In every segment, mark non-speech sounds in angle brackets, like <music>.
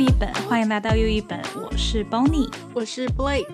又一本，欢迎来到又一本，我是 Bonnie，我是 Blake。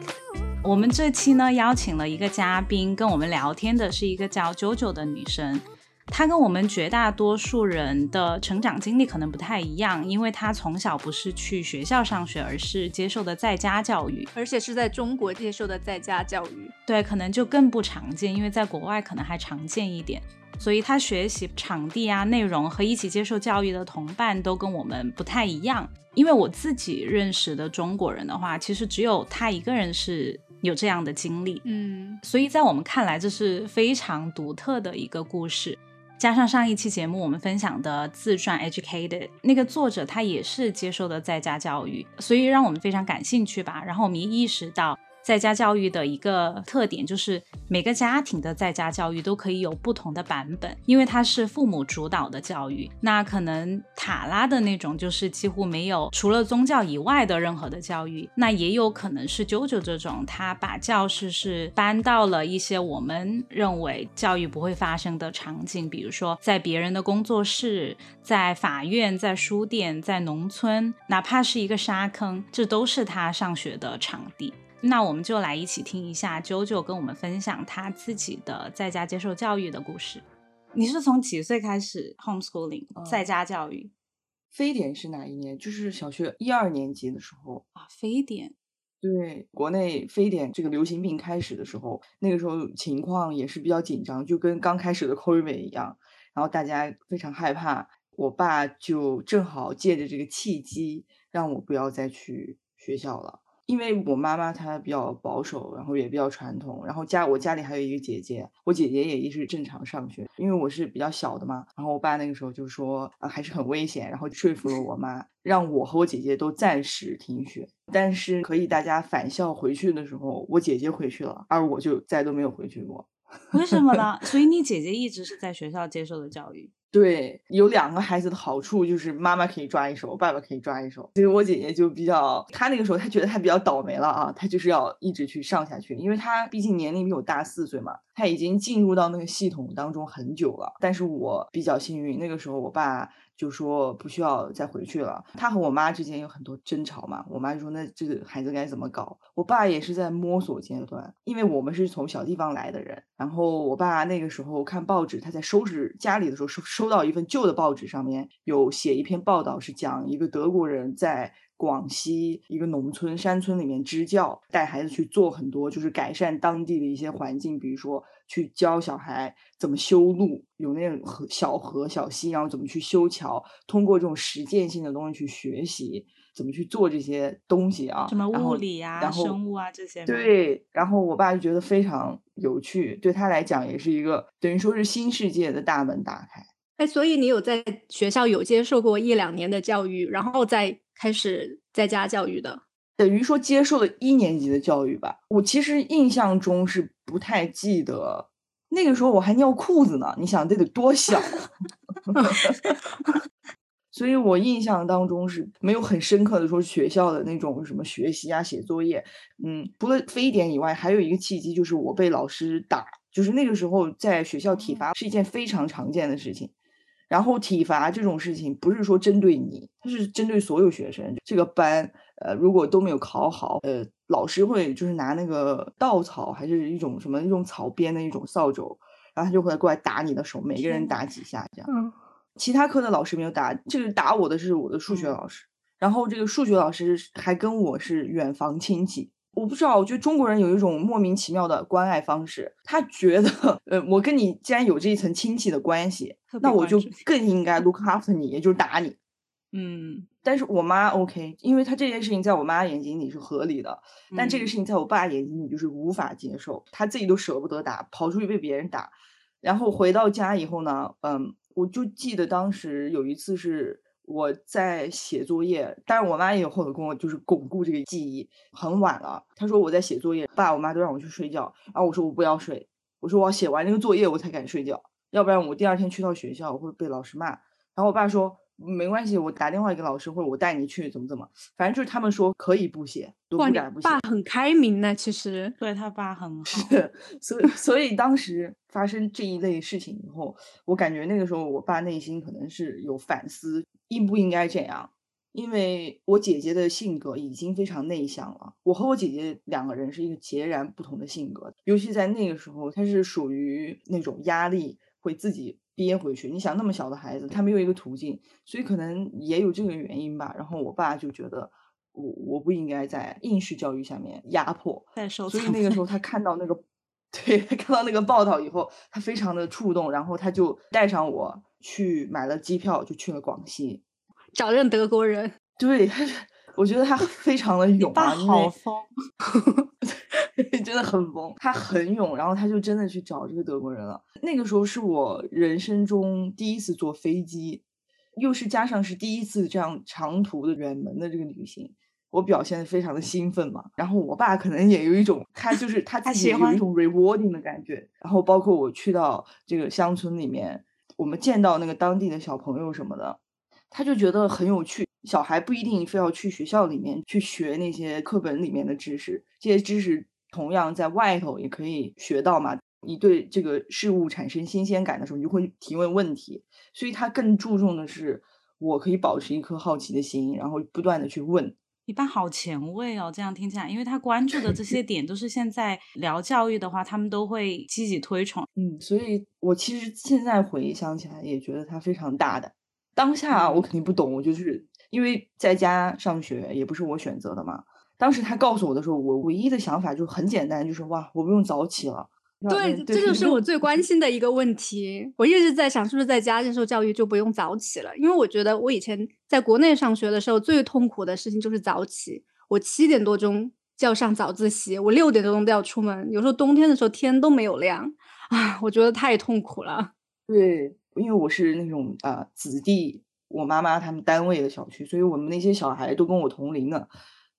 我们这期呢邀请了一个嘉宾，跟我们聊天的是一个叫 JoJo 的女生。她跟我们绝大多数人的成长经历可能不太一样，因为他从小不是去学校上学，而是接受的在家教育，而且是在中国接受的在家教育。对，可能就更不常见，因为在国外可能还常见一点。所以他学习场地啊、内容和一起接受教育的同伴都跟我们不太一样。因为我自己认识的中国人的话，其实只有他一个人是有这样的经历。嗯，所以在我们看来，这是非常独特的一个故事。加上上一期节目我们分享的自传《Educated》，那个作者他也是接受的在家教育，所以让我们非常感兴趣吧。然后我们意识到。在家教育的一个特点就是每个家庭的在家教育都可以有不同的版本，因为它是父母主导的教育。那可能塔拉的那种就是几乎没有除了宗教以外的任何的教育。那也有可能是啾啾这种，他把教室是搬到了一些我们认为教育不会发生的场景，比如说在别人的工作室、在法院、在书店、在农村，哪怕是一个沙坑，这都是他上学的场地。那我们就来一起听一下啾啾跟我们分享他自己的在家接受教育的故事。你是从几岁开始 homeschooling 在家教育？非典是哪一年？就是小学一二年级的时候啊。非典，对，国内非典这个流行病开始的时候，那个时候情况也是比较紧张，就跟刚开始的 COVID 一样，然后大家非常害怕。我爸就正好借着这个契机，让我不要再去学校了。因为我妈妈她比较保守，然后也比较传统，然后家我家里还有一个姐姐，我姐姐也一直正常上学，因为我是比较小的嘛。然后我爸那个时候就说啊还是很危险，然后说服了我妈，让我和我姐姐都暂时停学，但是可以大家返校回去的时候，我姐姐回去了，而我就再都没有回去过。为什么呢？<laughs> 所以你姐姐一直是在学校接受的教育。对，有两个孩子的好处就是妈妈可以抓一手，爸爸可以抓一手。所以我姐姐就比较，她那个时候她觉得她比较倒霉了啊，她就是要一直去上下去，因为她毕竟年龄比我大四岁嘛，她已经进入到那个系统当中很久了。但是我比较幸运，那个时候我爸。就说不需要再回去了。他和我妈之间有很多争吵嘛，我妈就说那这个孩子该怎么搞？我爸也是在摸索阶段，因为我们是从小地方来的人。然后我爸那个时候看报纸，他在收拾家里的时候收收到一份旧的报纸，上面有写一篇报道，是讲一个德国人在。广西一个农村山村里面支教，带孩子去做很多，就是改善当地的一些环境，比如说去教小孩怎么修路，有那种河、小河、小溪，然后怎么去修桥，通过这种实践性的东西去学习怎么去做这些东西啊，什么物理啊、生物啊这些。对，然后我爸就觉得非常有趣，对他来讲也是一个等于说是新世界的大门打开。哎，所以你有在学校有接受过一两年的教育，然后再开始在家教育的，等于说接受了一年级的教育吧。我其实印象中是不太记得，那个时候我还尿裤子呢。你想这得多小？<laughs> 所以我印象当中是没有很深刻的说学校的那种什么学习啊、写作业。嗯，除了非典以外，还有一个契机就是我被老师打，就是那个时候在学校体罚是一件非常常见的事情。然后体罚这种事情不是说针对你，它是针对所有学生。这个班，呃，如果都没有考好，呃，老师会就是拿那个稻草，还是一种什么一种草编的一种扫帚，然后他就会过来打你的手，每个人打几下这样。嗯。其他科的老师没有打，这个打我的是我的数学老师，然后这个数学老师还跟我是远房亲戚。我不知道，我觉得中国人有一种莫名其妙的关爱方式。他觉得，<laughs> 呃，我跟你既然有这一层亲戚的关系，那我就更应该 look after 你，也就是打你。嗯，但是我妈 OK，因为她这件事情在我妈眼睛里是合理的，但这个事情在我爸眼睛里就是无法接受，他自己都舍不得打，跑出去被别人打，然后回到家以后呢，嗯，我就记得当时有一次是。我在写作业，但是我妈也有后头跟我就是巩固这个记忆。很晚了，她说我在写作业，爸我妈都让我去睡觉，然后我说我不要睡，我说我要写完这个作业我才敢睡觉，要不然我第二天去到学校我会被老师骂。然后我爸说。没关系，我打电话给老师，或者我带你去，怎么怎么，反正就是他们说可以不写，都不敢不写。爸很开明呢，其实对他爸很好。是，所以所以当时发生这一类事情以后，我感觉那个时候我爸内心可能是有反思，应不应该这样？因为我姐姐的性格已经非常内向了，我和我姐姐两个人是一个截然不同的性格，尤其在那个时候，她是属于那种压力会自己憋回去。你想那么小的孩子，他没有一个途径，所以可能也有这个原因吧。然后我爸就觉得我我不应该在应试教育下面压迫，所以那个时候 <laughs> 他看到那个。对他看到那个报道以后，他非常的触动，然后他就带上我去买了机票，就去了广西，找认德国人。对，<laughs> 我觉得他非常的勇啊，好疯，<laughs> 真的很疯，他很勇，然后他就真的去找这个德国人了。那个时候是我人生中第一次坐飞机，又是加上是第一次这样长途的远门的这个旅行。我表现的非常的兴奋嘛，然后我爸可能也有一种，他就是他自己有一种 rewarding 的感觉。然后包括我去到这个乡村里面，我们见到那个当地的小朋友什么的，他就觉得很有趣。小孩不一定非要去学校里面去学那些课本里面的知识，这些知识同样在外头也可以学到嘛。你对这个事物产生新鲜感的时候，你就会提问问题。所以他更注重的是，我可以保持一颗好奇的心，然后不断的去问。你爸好前卫哦，这样听起来，因为他关注的这些点都是现在聊教育的话，他们都会积极推崇。嗯，所以我其实现在回想起来，也觉得他非常大胆。当下我肯定不懂，我就是因为在家上学也不是我选择的嘛。当时他告诉我的时候，我唯一的想法就很简单，就是哇，我不用早起了。对，这就是我最关心的一个问题。我一直在想，是不是在家接受教育就不用早起了？因为我觉得我以前在国内上学的时候，最痛苦的事情就是早起。我七点多钟就要上早自习，我六点多钟都要出门。有时候冬天的时候天都没有亮啊，我觉得太痛苦了。对，因为我是那种啊子弟，我妈妈他们单位的小区，所以我们那些小孩都跟我同龄的，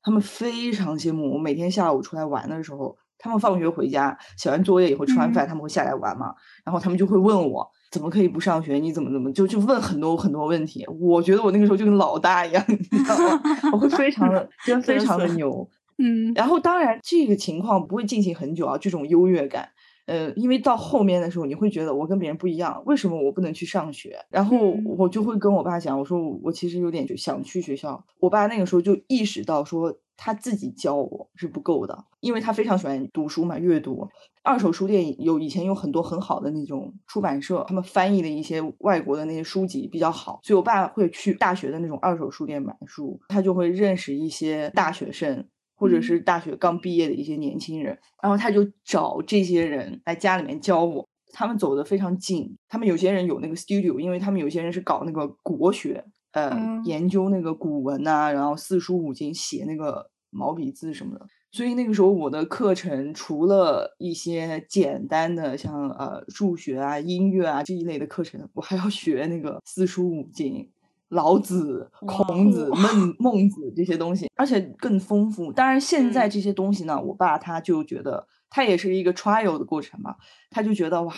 他们非常羡慕我每天下午出来玩的时候。他们放学回家，写完作业以后吃完饭，他们会下来玩嘛？然后他们就会问我，怎么可以不上学？你怎么怎么就就问很多很多问题？我觉得我那个时候就跟老大一样，<laughs> 你知道吗？我会非常的，真的非常的牛。嗯，然后当然这个情况不会进行很久啊，这种优越感。呃，因为到后面的时候，你会觉得我跟别人不一样，为什么我不能去上学？然后我就会跟我爸讲，我说我其实有点就想去学校。我爸那个时候就意识到说他自己教我是不够的，因为他非常喜欢读书嘛，阅读。二手书店有以前有很多很好的那种出版社，他们翻译的一些外国的那些书籍比较好，所以我爸会去大学的那种二手书店买书，他就会认识一些大学生。或者是大学刚毕业的一些年轻人，然后他就找这些人来家里面教我。他们走的非常近，他们有些人有那个 studio，因为他们有些人是搞那个国学，呃，研究那个古文呐，然后四书五经，写那个毛笔字什么的。所以那个时候我的课程除了一些简单的像呃数学啊、音乐啊这一类的课程，我还要学那个四书五经。老子、孔子、孟孟子这些东西，而且更丰富。当然，现在这些东西呢，我爸他就觉得，他也是一个 trial 的过程嘛。他就觉得哇，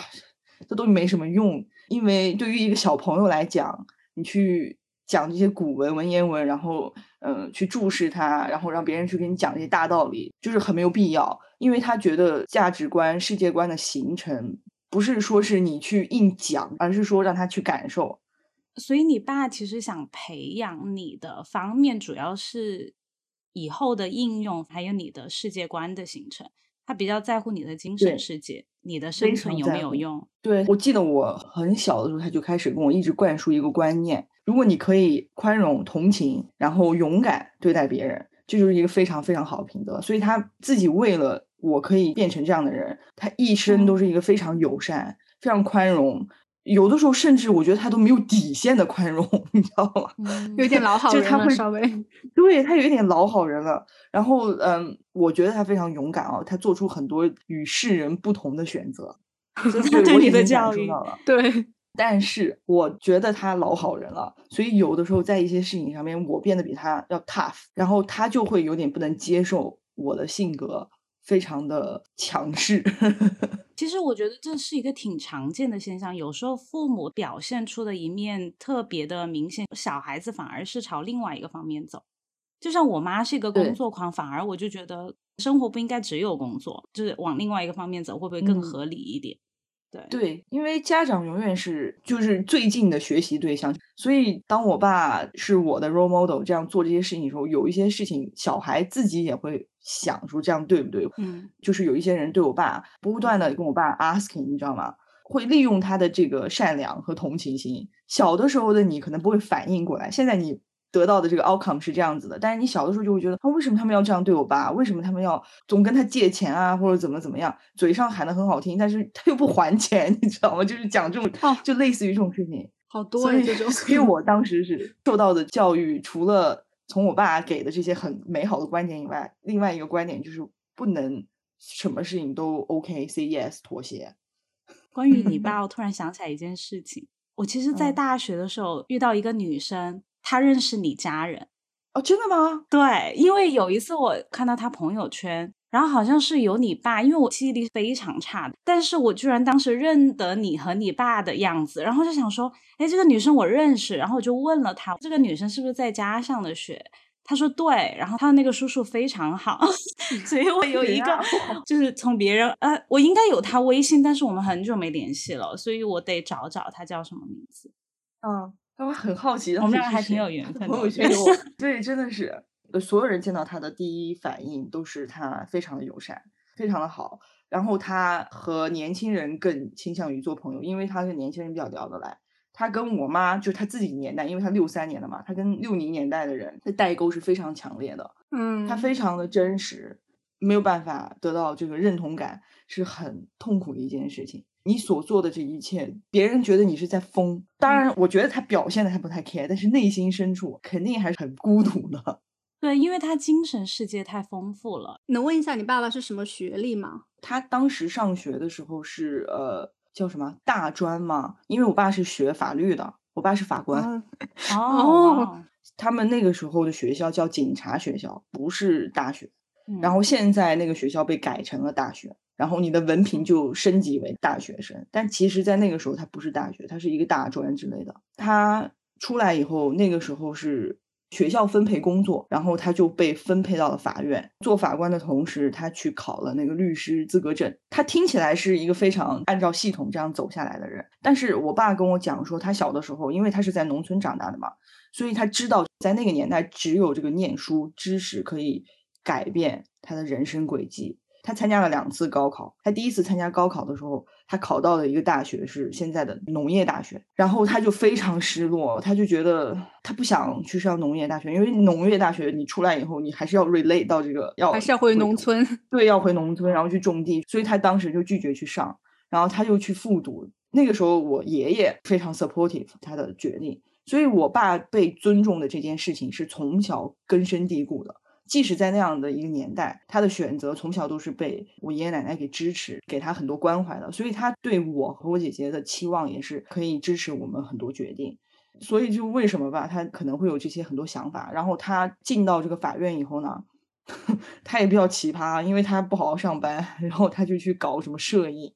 这东西没什么用，因为对于一个小朋友来讲，你去讲这些古文文言文，然后嗯，去注释它，然后让别人去给你讲这些大道理，就是很没有必要。因为他觉得价值观、世界观的形成，不是说是你去硬讲，而是说让他去感受。所以你爸其实想培养你的方面，主要是以后的应用，还有你的世界观的形成。他比较在乎你的精神世界，你的生存有没有用？对我记得我很小的时候，他就开始跟我一直灌输一个观念：如果你可以宽容、同情，然后勇敢对待别人，这就是一个非常非常好的品德。所以他自己为了我可以变成这样的人，他一生都是一个非常友善、非常宽容。有的时候，甚至我觉得他都没有底线的宽容，<laughs> 你知道吗？有点老好人了，稍微。对他有一点老好人了。然后，嗯，我觉得他非常勇敢啊，他做出很多与世人不同的选择。<laughs> 对你的教育，对。<laughs> 但是我觉得他老好人了，所以有的时候在一些事情上面，我变得比他要 tough，然后他就会有点不能接受我的性格。非常的强势，<laughs> 其实我觉得这是一个挺常见的现象。有时候父母表现出的一面特别的明显，小孩子反而是朝另外一个方面走。就像我妈是一个工作狂，反而我就觉得生活不应该只有工作，就是往另外一个方面走，会不会更合理一点？对对，因为家长永远是就是最近的学习对象，所以当我爸是我的 role model 这样做这些事情的时候，有一些事情小孩自己也会想说这样对不对？嗯，就是有一些人对我爸不断的跟我爸 asking，你知道吗？会利用他的这个善良和同情心。小的时候的你可能不会反应过来，现在你。得到的这个 outcome 是这样子的，但是你小的时候就会觉得，啊，为什么他们要这样对我爸？为什么他们要总跟他借钱啊，或者怎么怎么样？嘴上喊的很好听，但是他又不还钱，你知道吗？就是讲这种，就类似于这种事情，好多这种。所以我当时是受到的教育，除了从我爸给的这些很美好的观点以外，另外一个观点就是不能什么事情都 OK，say yes，妥协。关于你 <laughs> 爸，我突然想起来一件事情，我其实，在大学的时候遇到一个女生。她认识你家人哦？真的吗？对，因为有一次我看到他朋友圈，然后好像是有你爸，因为我记忆力非常差，但是我居然当时认得你和你爸的样子，然后就想说，哎，这个女生我认识，然后我就问了她，这个女生是不是在家上的学？他说对，然后他的那个叔叔非常好，<laughs> 所以我有一个就是从别人呃，我应该有他微信，但是我们很久没联系了，所以我得找找他叫什么名字。嗯。我很好奇，我们俩还挺有缘分的。朋友圈对，真的是，所有人见到他的第一反应都是他非常的友善，非常的好。然后他和年轻人更倾向于做朋友，因为他跟年轻人比较聊得来。他跟我妈就是他自己年代，因为他六三年的嘛，他跟六零年代的人的代沟是非常强烈的。嗯，他非常的真实，没有办法得到这个认同感，是很痛苦的一件事情。你所做的这一切，别人觉得你是在疯。当然，我觉得他表现的还不太 care，但是内心深处肯定还是很孤独的。对，因为他精神世界太丰富了。能问一下你爸爸是什么学历吗？他当时上学的时候是呃叫什么大专嘛？因为我爸是学法律的，我爸是法官。<laughs> 哦，他们那个时候的学校叫警察学校，不是大学。然后现在那个学校被改成了大学。然后你的文凭就升级为大学生，但其实，在那个时候，他不是大学，他是一个大专之类的。他出来以后，那个时候是学校分配工作，然后他就被分配到了法院做法官的同时，他去考了那个律师资格证。他听起来是一个非常按照系统这样走下来的人，但是我爸跟我讲说，他小的时候，因为他是在农村长大的嘛，所以他知道在那个年代，只有这个念书知识可以改变他的人生轨迹。他参加了两次高考。他第一次参加高考的时候，他考到的一个大学是现在的农业大学，然后他就非常失落，他就觉得他不想去上农业大学，因为农业大学你出来以后，你还是要 relate 到这个，要还是要回农村，对，要回农村，然后去种地，所以他当时就拒绝去上，然后他就去复读。那个时候，我爷爷非常 supportive 他的决定，所以我爸被尊重的这件事情是从小根深蒂固的。即使在那样的一个年代，他的选择从小都是被我爷爷奶奶给支持，给他很多关怀的，所以他对我和我姐姐的期望也是可以支持我们很多决定。所以就为什么吧，他可能会有这些很多想法。然后他进到这个法院以后呢，<laughs> 他也比较奇葩，因为他不好好上班，然后他就去搞什么摄影，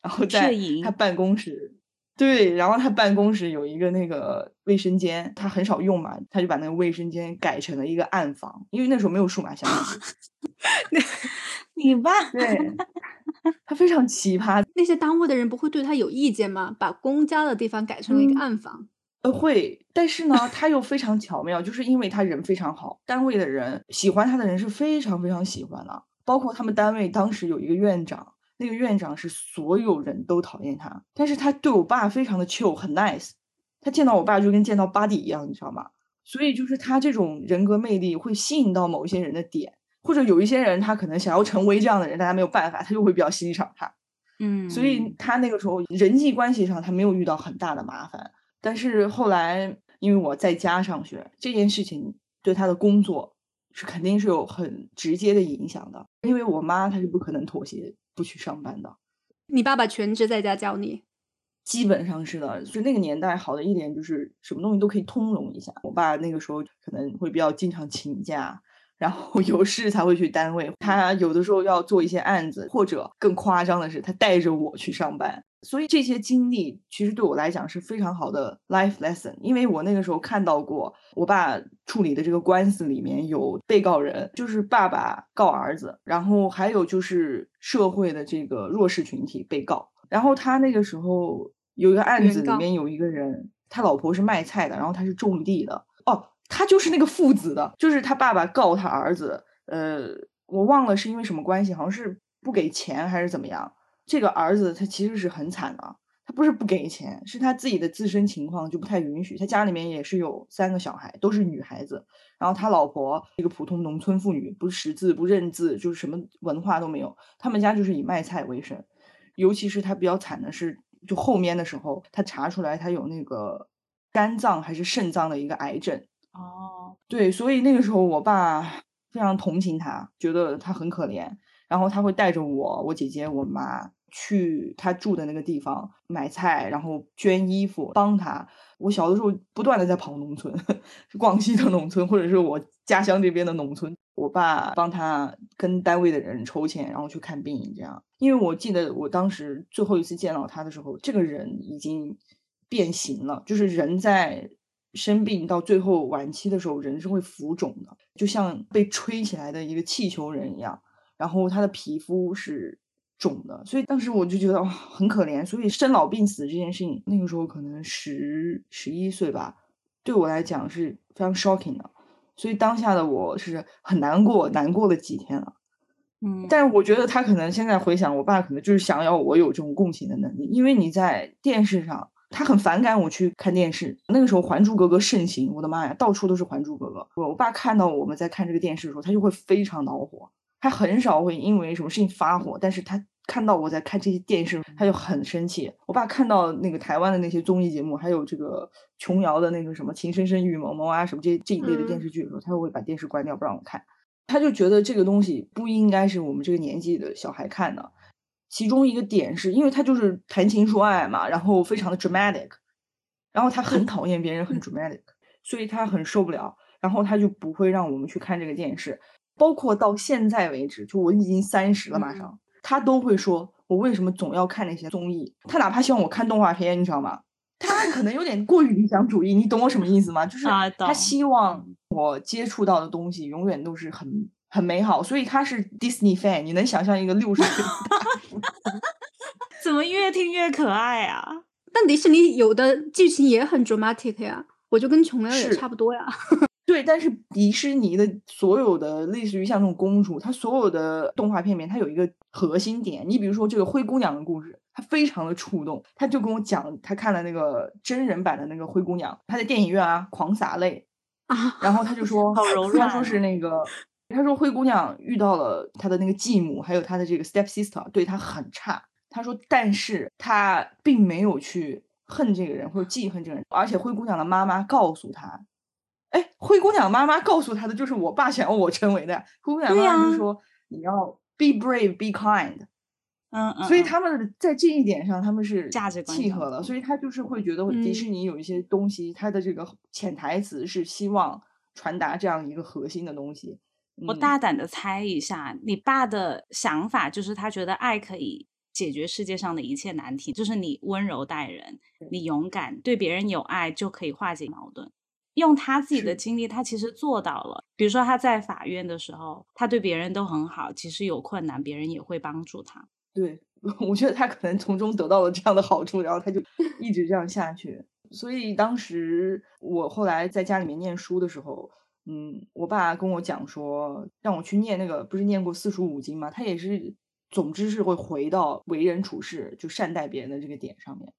然后在他办公室。对，然后他办公室有一个那个卫生间，他很少用嘛，他就把那个卫生间改成了一个暗房，因为那时候没有数码相机。你 <laughs> 爸对，他非常奇葩。那些单位的人不会对他有意见吗？把公家的地方改成了一个暗房？呃，会，但是呢，他又非常巧妙，就是因为他人非常好，单位的人喜欢他的人是非常非常喜欢的，包括他们单位当时有一个院长。那个院长是所有人都讨厌他，但是他对我爸非常的 chill，很 nice。他见到我爸就跟见到 buddy 一样，你知道吗？所以就是他这种人格魅力会吸引到某一些人的点，或者有一些人他可能想要成为这样的人，大家没有办法，他就会比较欣赏他。嗯，所以他那个时候人际关系上他没有遇到很大的麻烦，但是后来因为我在家上学这件事情对他的工作是肯定是有很直接的影响的，因为我妈她是不可能妥协。不去上班的，你爸爸全职在家教你，基本上是的。就那个年代好的一点就是什么东西都可以通融一下。我爸那个时候可能会比较经常请假。然后有事才会去单位，他有的时候要做一些案子，或者更夸张的是，他带着我去上班。所以这些经历其实对我来讲是非常好的 life lesson，因为我那个时候看到过我爸处理的这个官司里面有被告人，就是爸爸告儿子，然后还有就是社会的这个弱势群体被告。然后他那个时候有一个案子，里面有一个人，他老婆是卖菜的，然后他是种地的。哦，他就是那个父子的，就是他爸爸告他儿子，呃，我忘了是因为什么关系，好像是不给钱还是怎么样。这个儿子他其实是很惨的，他不是不给钱，是他自己的自身情况就不太允许。他家里面也是有三个小孩，都是女孩子，然后他老婆一个普通农村妇女，不识字不认字，就是什么文化都没有。他们家就是以卖菜为生，尤其是他比较惨的是，就后面的时候，他查出来他有那个肝脏还是肾脏的一个癌症。哦，对，所以那个时候我爸非常同情他，觉得他很可怜，然后他会带着我、我姐姐、我妈去他住的那个地方买菜，然后捐衣服帮他。我小的时候不断的在跑农村，<laughs> 广西的农村，或者是我家乡这边的农村。我爸帮他跟单位的人筹钱，然后去看病，这样。因为我记得我当时最后一次见到他的时候，这个人已经变形了，就是人在生病到最后晚期的时候，人是会浮肿的，就像被吹起来的一个气球人一样。然后他的皮肤是肿的，所以当时我就觉得哇、很可怜。所以生老病死这件事情，那个时候可能十十一岁吧，对我来讲是非常 shocking 的。所以当下的我是很难过，难过了几天了。嗯，但是我觉得他可能现在回想，我爸可能就是想要我有这种共情的能力，因为你在电视上，他很反感我去看电视。那个时候《还珠格格》盛行，我的妈呀，到处都是《还珠格格》。我我爸看到我们在看这个电视的时候，他就会非常恼火。他很少会因为什么事情发火，但是他看到我在看这些电视，他就很生气。我爸看到那个台湾的那些综艺节目，还有这个琼瑶的那个什么《情深深雨蒙蒙》啊，什么这这一类的电视剧的时候，他就会把电视关掉不让我看。他就觉得这个东西不应该是我们这个年纪的小孩看的。其中一个点是因为他就是谈情说爱嘛，然后非常的 dramatic，然后他很讨厌别人很 dramatic，所以他很受不了，然后他就不会让我们去看这个电视。包括到现在为止，就我已经三十了，马上、他都会说我为什么总要看那些综艺？他哪怕希望我看动画片，你知道吗？他可能有点过于理想主义，你懂我什么意思吗？就是他希望我接触到的东西永远都是很很美好，所以他是 Disney fan。你能想象一个六十岁的大 <laughs> 叔 <laughs> 怎么越听越可爱啊？但迪士尼有的剧情也很 dramatic 呀，我就跟琼瑶也差不多呀。<laughs> 对，但是迪士尼的所有的类似于像这种公主，它所有的动画片里面，它有一个核心点。你比如说这个灰姑娘的故事，她非常的触动。她就跟我讲，她看了那个真人版的那个灰姑娘，她在电影院啊狂洒泪，啊，然后她就说，好柔他说是那个，他说灰姑娘遇到了她的那个继母，还有她的这个 step sister 对她很差。他说，但是他并没有去恨这个人或者记恨这个人，而且灰姑娘的妈妈告诉他，哎，灰姑娘妈妈告诉他的就是我爸想要我成为的。灰姑娘妈妈就说、你要 be brave, be kind。嗯嗯，所以嗯他们在这一点上他们是价值观契合了，所以他就是会觉得迪士嗯尼有一些东西，它的这个潜台词是希望传达这样一个核心的东西。嗯我大胆的猜一下，你爸的想法就是他觉得爱可以解决世界上的一切难题，就是你温柔待人，你勇敢，对别人有爱就可以化解矛盾。用他自己的经历，他其实做到了。比如说他在法院的时候，他对别人都很好，其实有困难，别人也会帮助他。对，<laughs> 我觉得他可能从中得到了这样的好处，然后他就一直这样下去。所以当时我后来在家里面念书的时候，嗯，我爸跟我讲说，让我去念那个，不是念过四书五经吗？他也是，总之是会回到为人处事，就善待别人的这个点上面。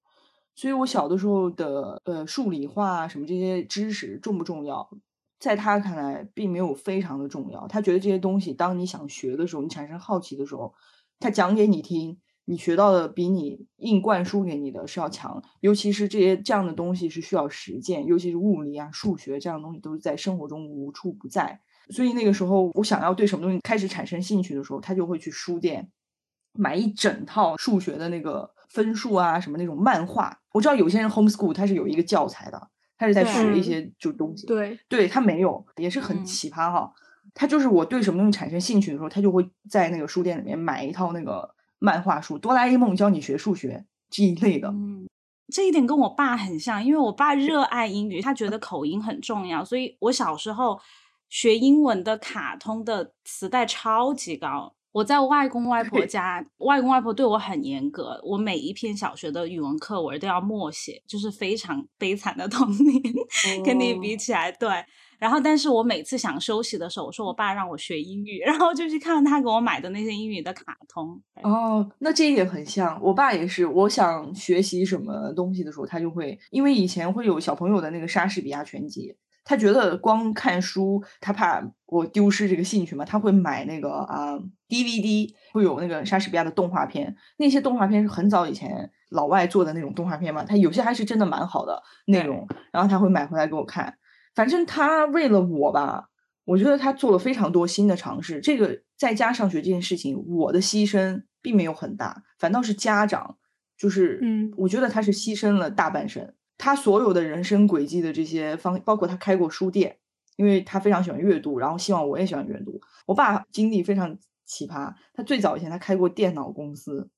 所以我小的时候的呃数理化什么这些知识重不重要，在他看来并没有非常的重要。他觉得这些东西，当你想学的时候，你产生好奇的时候，他讲给你听，你学到的比你硬灌输给你的是要强。尤其是这些这样的东西是需要实践，尤其是物理啊、数学这样的东西都是在生活中无处不在。所以那个时候，我想要对什么东西开始产生兴趣的时候，他就会去书店买一整套数学的那个分数啊，什么那种漫画。我知道有些人 homeschool 他是有一个教材的，他是在学一些就东西。对，对他没有，也是很嗯奇葩哈。他就是我对什么东西产生兴趣的时候，他就会在那个书店里面买一套那个漫画书，《哆啦 A 梦教你学数学》这一类的。嗯，这一点跟我爸很像，因为我爸热爱英语，他觉得 <laughs> 口音很重要，所以我小时候学英文的卡通的磁带超级高，我在外公外婆家，外公外婆对我很严格，我每一篇小学的语文课文都要默写，就是非常悲惨的童年，<laughs> 跟你比起来，对。然后，但是我每次想休息的时候，我说我爸让我学英语，然后就去看他给我买的那些英语的卡通。哦，那这一点很像，我爸也是。我想学习什么东西的时候，他就会，因为以前会有小朋友的那个莎士比亚全集。他觉得光看书，他怕我丢失这个兴趣嘛，他会买那个啊 DVD，会有那个莎士比亚的动画片。那些动画片是很早以前老外做的那种动画片嘛，他有些还是真的蛮好的内容，然后他会买回来给我看。反正他为了我吧，我觉得他做了非常多新的尝试。这个在家上学这件事情，我的牺牲并没有很大，反倒是家长，就是嗯，我觉得他是牺牲了大半生。他所有的人生轨迹的这些方，包括他开过书店，因为他非常喜欢阅读，然后希望我也喜欢阅读。我爸经历非常奇葩，他最早以前他开过电脑公司，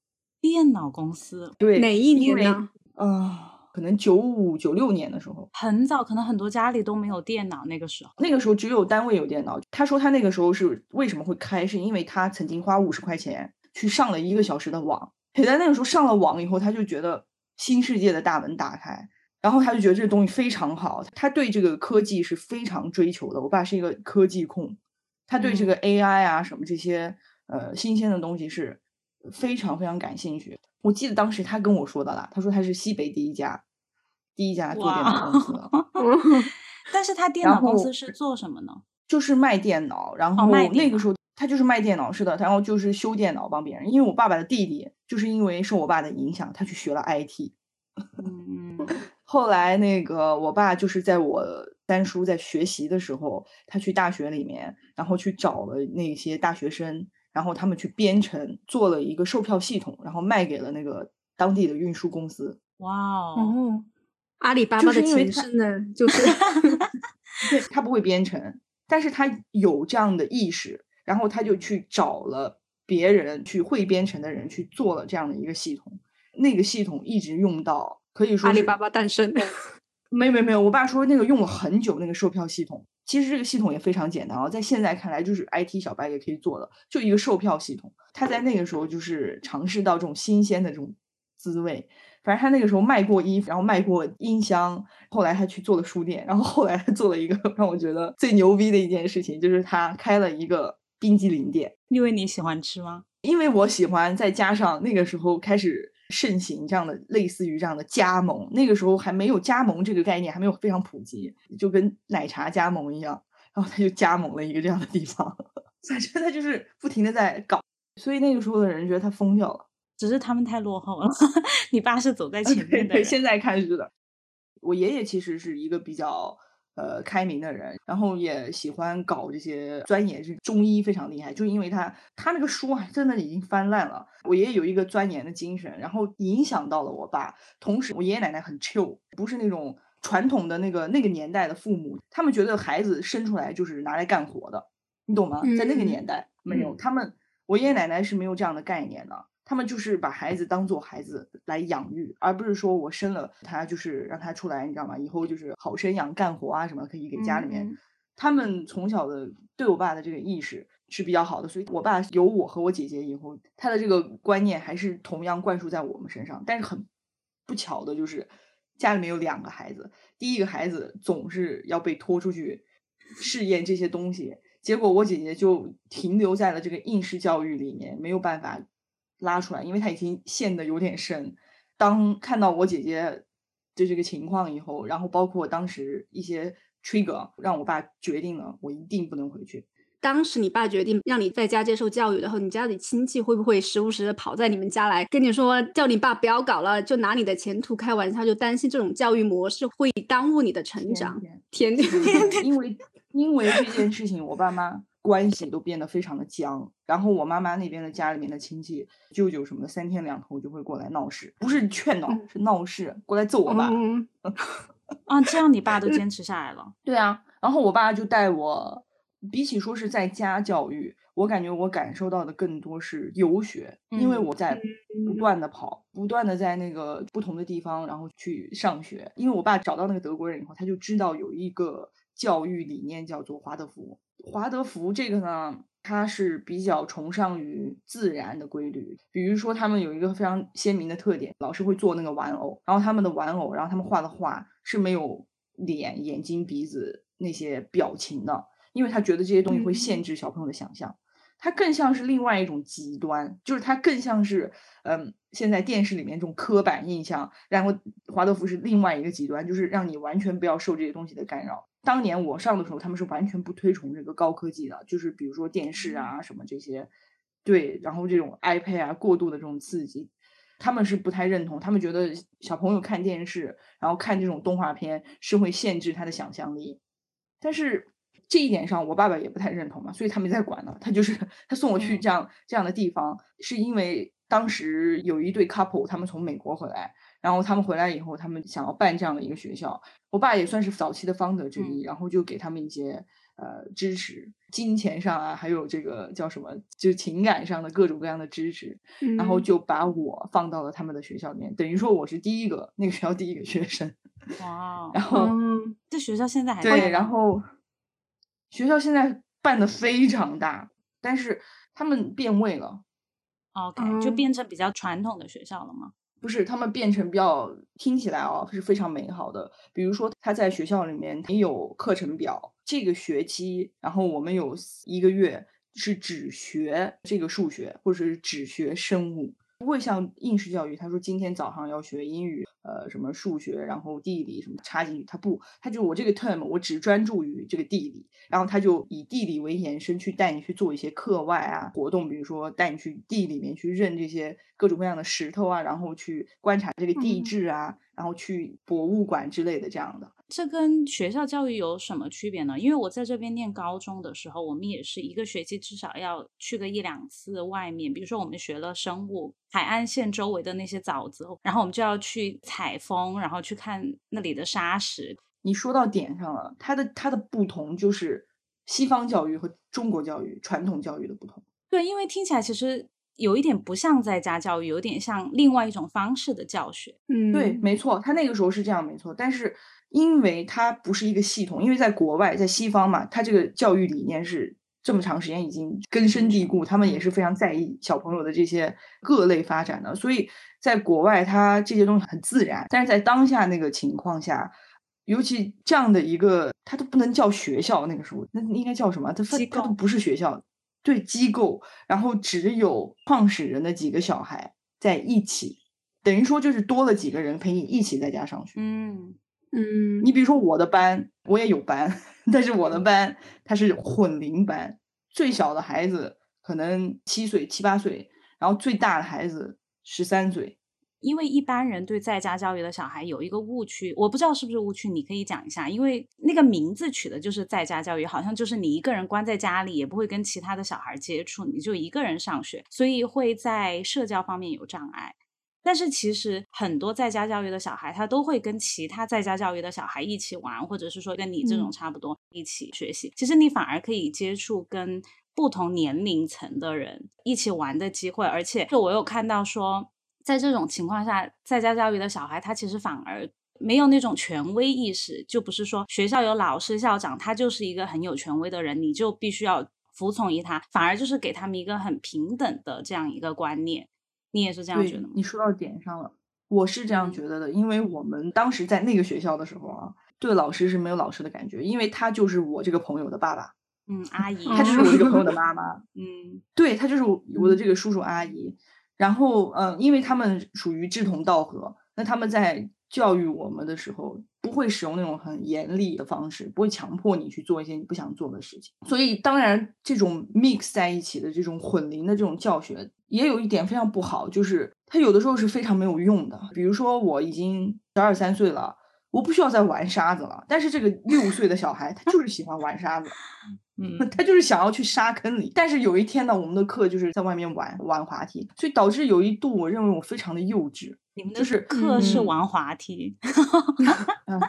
电脑公司对哪一年呢？啊，可能九五九六年的时候，很早，可能很多家里都没有电脑。那个时候，那个时候只有单位有电脑。他说他那个时候是为什么会开，是因为他曾经花五十块钱去上了一个小时的网，也在那个时候上了网以后，他就觉得新世界的大门打开。然后他就觉得这个东西非常好，他对这个科技是非常追求的。我爸是一个科技控，他对这个 AI 啊什么这些呃新鲜的东西是非常非常感兴趣。我记得当时他跟我说的啦，他说他是西北第一家第一家做电脑公司。<laughs> <laughs> 但是他电脑公司是做什么呢？就是卖电脑，然后那个时候他就是卖电脑，是的，然后就是修电脑帮别人。因为我爸爸的弟弟就是因为受我爸的影响，他去学了 IT。嗯。<laughs> 后来那个我爸就是在我三叔在学习的时候，他去大学里面，然后去找了那些大学生，然后他们去编程，做了一个售票系统，然后卖给了那个当地的运输公司。哇哦，阿里巴巴的前身呢，就是 <laughs> 对他不会编程，但是他有这样的意识，然后他就去找了别人去会编程的人去做了这样的一个系统，那个系统一直用到。可以说阿里巴巴诞生。没没没有，我爸说那个用了很久，那个售票系统。其实这个系统也非常简单啊，在现在看来就是 IT 小白也可以做的，就一个售票系统。他在那个时候就是尝试到这种新鲜的这种滋味。反正他那个时候卖过衣服，然后卖过音箱，后来他去做了书店，然后后来他做了一个让我觉得最牛逼的一件事情，就是他开了一个冰激凌店。因为你喜欢吃吗？因为我喜欢，再加上那个时候开始。盛行这样的类似于这样的加盟，那个时候还没有加盟这个概念，还没有非常普及，就跟奶茶加盟一样，然后他就加盟了一个这样的地方，反正他就是不停的在搞，所以那个时候的人觉得他疯掉了，只是他们太落后了。<laughs> 你爸是走在前面的，现在看是的。我爷爷其实是一个比较。呃，开明的人，然后也喜欢搞这些钻研，是中医非常厉害，就因为他他那个书啊，真的已经翻烂了。我爷爷有一个钻研的精神，然后影响到了我爸。同时，我爷爷奶奶很 chill，不是那种传统的那个那个年代的父母，他们觉得孩子生出来就是拿来干活的，你懂吗？在那个年代没有，他们我爷爷奶奶是没有这样的概念的。他们就是把孩子当做孩子来养育，而不是说我生了他就是让他出来，你知道吗？以后就是好生养干活啊什么，可以给家里面。他们从小的对我爸的这个意识是比较好的，所以我爸有我和我姐姐以后，他的这个观念还是同样灌输在我们身上。但是很不巧的就是家里面有两个孩子，第一个孩子总是要被拖出去试验这些东西，结果我姐姐就停留在了这个应试教育里面，没有办法。拉出来，因为他已经陷得有点深。当看到我姐姐的这个情况以后，然后包括当时一些 trigger，让我爸决定了，我一定不能回去。当时你爸决定让你在家接受教育然后，你家里亲戚会不会时不时的跑在你们家来跟你说，叫你爸不要搞了，就拿你的前途开玩笑，就担心这种教育模式会耽误你的成长？天天，因为因为这件事情，我爸妈。关系都变得非常的僵，然后我妈妈那边的家里面的亲戚、舅舅什么的，三天两头就会过来闹事，不是劝闹，是闹事，过来揍我爸。<laughs> 啊，这样你爸都坚持下来了。对啊，然后我爸就带我，比起说是在家教育，我感觉我感受到的更多是游学，因为我在不断的跑，不断的在那个不同的地方，然后去上学。因为我爸找到那个德国人以后，他就知道有一个教育理念叫做华德福。华德福这个呢，它是比较崇尚于自然的规律。比如说，他们有一个非常鲜明的特点，老师会做那个玩偶，然后他们的玩偶，然后他们画的画是没有脸、眼睛、鼻子那些表情的，因为他觉得这些东西会限制小朋友的想象。它更像是另外一种极端，就是它更像是，嗯，现在电视里面这种刻板印象。然后华德福是另外一个极端，就是让你完全不要受这些东西的干扰。当年我上的时候，他们是完全不推崇这个高科技的，就是比如说电视啊什么这些，对，然后这种 iPad 啊过度的这种刺激，他们是不太认同。他们觉得小朋友看电视，然后看这种动画片是会限制他的想象力，但是。这一点上，我爸爸也不太认同嘛，所以他没再管了。他就是他送我去这样这样的地方，是因为当时有一对 couple，他们从美国回来，然后他们回来以后，他们想要办这样的一个学校。我爸也算是早期的方德之一，然后就给他们一些呃支持，金钱上啊，还有这个叫什么，就情感上的各种各样的支持，然后就把我放到了他们的学校里面，等于说我是第一个那个学校第一个学生。<laughs> 哇，然后这学校现在还对，然后。学校现在办的非常大，但是他们变味了。OK，就变成比较传统的学校了吗？不是，他们变成比较听起来哦是非常美好的。比如说，他在学校里面也有课程表，这个学期，然后我们有一个月是只学这个数学，或者是只学生物。不会像应试教育，他说今天早上要学英语，呃，什么数学，然后地理什么插进去，他不，他就我这个 term 我只专注于这个地理，然后他就以地理为延伸去带你去做一些课外啊活动，比如说带你去地里面去认这些各种各样的石头啊，然后去观察这个地质啊。然后去博物馆之类的这样的，这跟学校教育有什么区别呢？因为我在这边念高中的时候，我们也是一个学期至少要去个一两次外面。比如说我们学了生物，海岸线周围的那些沼泽，然后我们就要去采风，然后去看那里的沙石。你说到点上了，它的它的不同就是西方教育和中国教育传统教育的不同。对，因为听起来其实。有一点不像在家教育，有点像另外一种方式的教学。嗯，对，没错，他那个时候是这样，没错。但是因为它不是一个系统，因为在国外，在西方嘛，他这个教育理念是这么长时间已经根深蒂固，他们也是非常在意小朋友的这些各类发展的。所以在国外，他这些东西很自然。但是在当下那个情况下，尤其这样的一个，他都不能叫学校，那个时候那应该叫什么？他他都不是学校。对机构，然后只有创始人的几个小孩在一起，等于说就是多了几个人陪你一起在家上学。嗯嗯，你比如说我的班，我也有班，<laughs> 但是我的班它是混龄班，最小的孩子可能七岁七八岁，然后最大的孩子十三岁。因为一般人对在家教育的小孩有一个误区，我不知道是不是误区，你可以讲一下。因为那个名字取的就是在家教育，好像就是你一个人关在家里，也不会跟其他的小孩接触，你就一个人上学，所以会在社交方面有障碍。但是其实很多在家教育的小孩，他都会跟其他在家教育的小孩一起玩，或者是说跟你这种差不多一起学习。其实你反而可以接触跟不同年龄层的人一起玩的机会，而且就我有看到说。在这种情况下，在家教育的小孩，他其实反而没有那种权威意识，就不是说学校有老师、校长，他就是一个很有权威的人，你就必须要服从于他，反而就是给他们一个很平等的这样一个观念。你也是这样觉得吗？你说到点上了，我是这样觉得的，因为我们当时在那个学校的时候啊，对老师是没有老师的感觉，因为他就是我这个朋友的爸爸，嗯，阿姨，他就是我这个朋友的 <laughs> 妈妈，嗯，对他就是我的这个叔叔阿姨。然后，嗯，因为他们属于志同道合，那他们在教育我们的时候，不会使用那种很严厉的方式，不会强迫你去做一些你不想做的事情。所以，当然，这种 mix 在一起的这种混龄的这种教学，也有一点非常不好，就是它有的时候是非常没有用的。比如说，我已经十二三岁了，我不需要再玩沙子了，但是这个六岁的小孩，他就是喜欢玩沙子。嗯，<laughs> 他就是想要去沙坑里，但是有一天呢，我们的课就是在外面玩玩滑梯，所以导致有一度我认为我非常的幼稚。你们就是课是玩滑梯，<laughs> 嗯，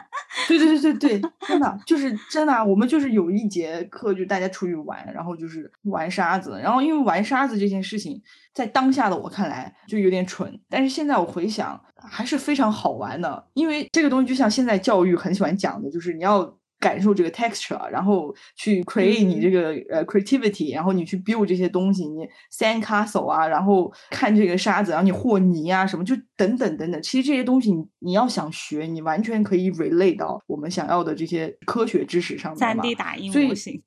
对对对对对，真的就是真的，我们就是有一节课就大家出去玩，然后就是玩沙子，然后因为玩沙子这件事情，在当下的我看来就有点蠢，但是现在我回想还是非常好玩的，因为这个东西就像现在教育很喜欢讲的，就是你要。感受这个 texture，然后去 create 你这个呃 creativity，然后你去 build 这些东西，你 sand castle 啊，然后看这个沙子，然后你和泥啊什么，就等等等等。其实这些东西你你要想学，你完全可以 relate 到我们想要的这些科学知识上面。三 D 打印模型。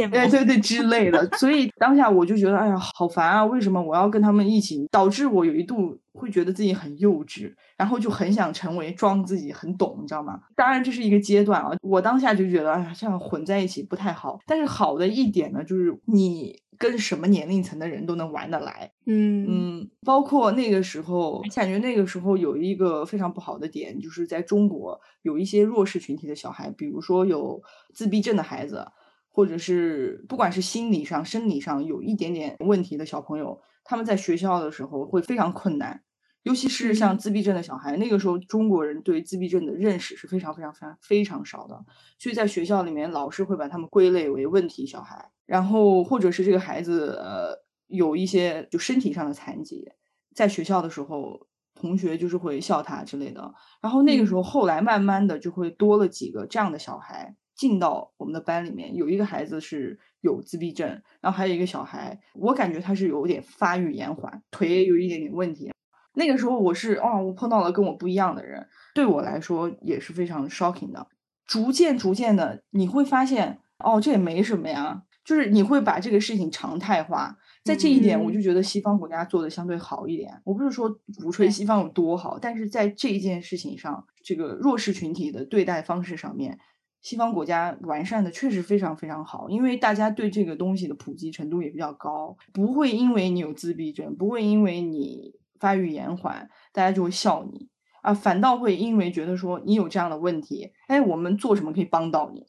哎，对 <laughs> 对之类的，所以当下我就觉得，哎呀，好烦啊！为什么我要跟他们一起？导致我有一度会觉得自己很幼稚，然后就很想成为装自己很懂，你知道吗？当然这是一个阶段啊，我当下就觉得，哎呀，这样混在一起不太好。但是好的一点呢，就是你跟什么年龄层的人都能玩得来，嗯嗯，包括那个时候，感觉那个时候有一个非常不好的点，就是在中国有一些弱势群体的小孩，比如说有自闭症的孩子。或者是不管是心理上、生理上有一点点问题的小朋友，他们在学校的时候会非常困难，尤其是像自闭症的小孩。那个时候中国人对自闭症的认识是非常非常非常非常少的，所以在学校里面，老师会把他们归类为问题小孩。然后或者是这个孩子呃有一些就身体上的残疾，在学校的时候，同学就是会笑他之类的。然后那个时候后来慢慢的就会多了几个这样的小孩。进到我们的班里面，有一个孩子是有自闭症，然后还有一个小孩，我感觉他是有点发育延缓，腿也有一点点问题。那个时候我是哦，我碰到了跟我不一样的人，对我来说也是非常 shocking 的。逐渐逐渐的，你会发现哦，这也没什么呀，就是你会把这个事情常态化。在这一点，我就觉得西方国家做的相对好一点。我不是说鼓吹西方有多好，但是在这一件事情上，这个弱势群体的对待方式上面。西方国家完善的确实非常非常好，因为大家对这个东西的普及程度也比较高，不会因为你有自闭症，不会因为你发育延缓，大家就会笑你啊，反倒会因为觉得说你有这样的问题，哎，我们做什么可以帮到你？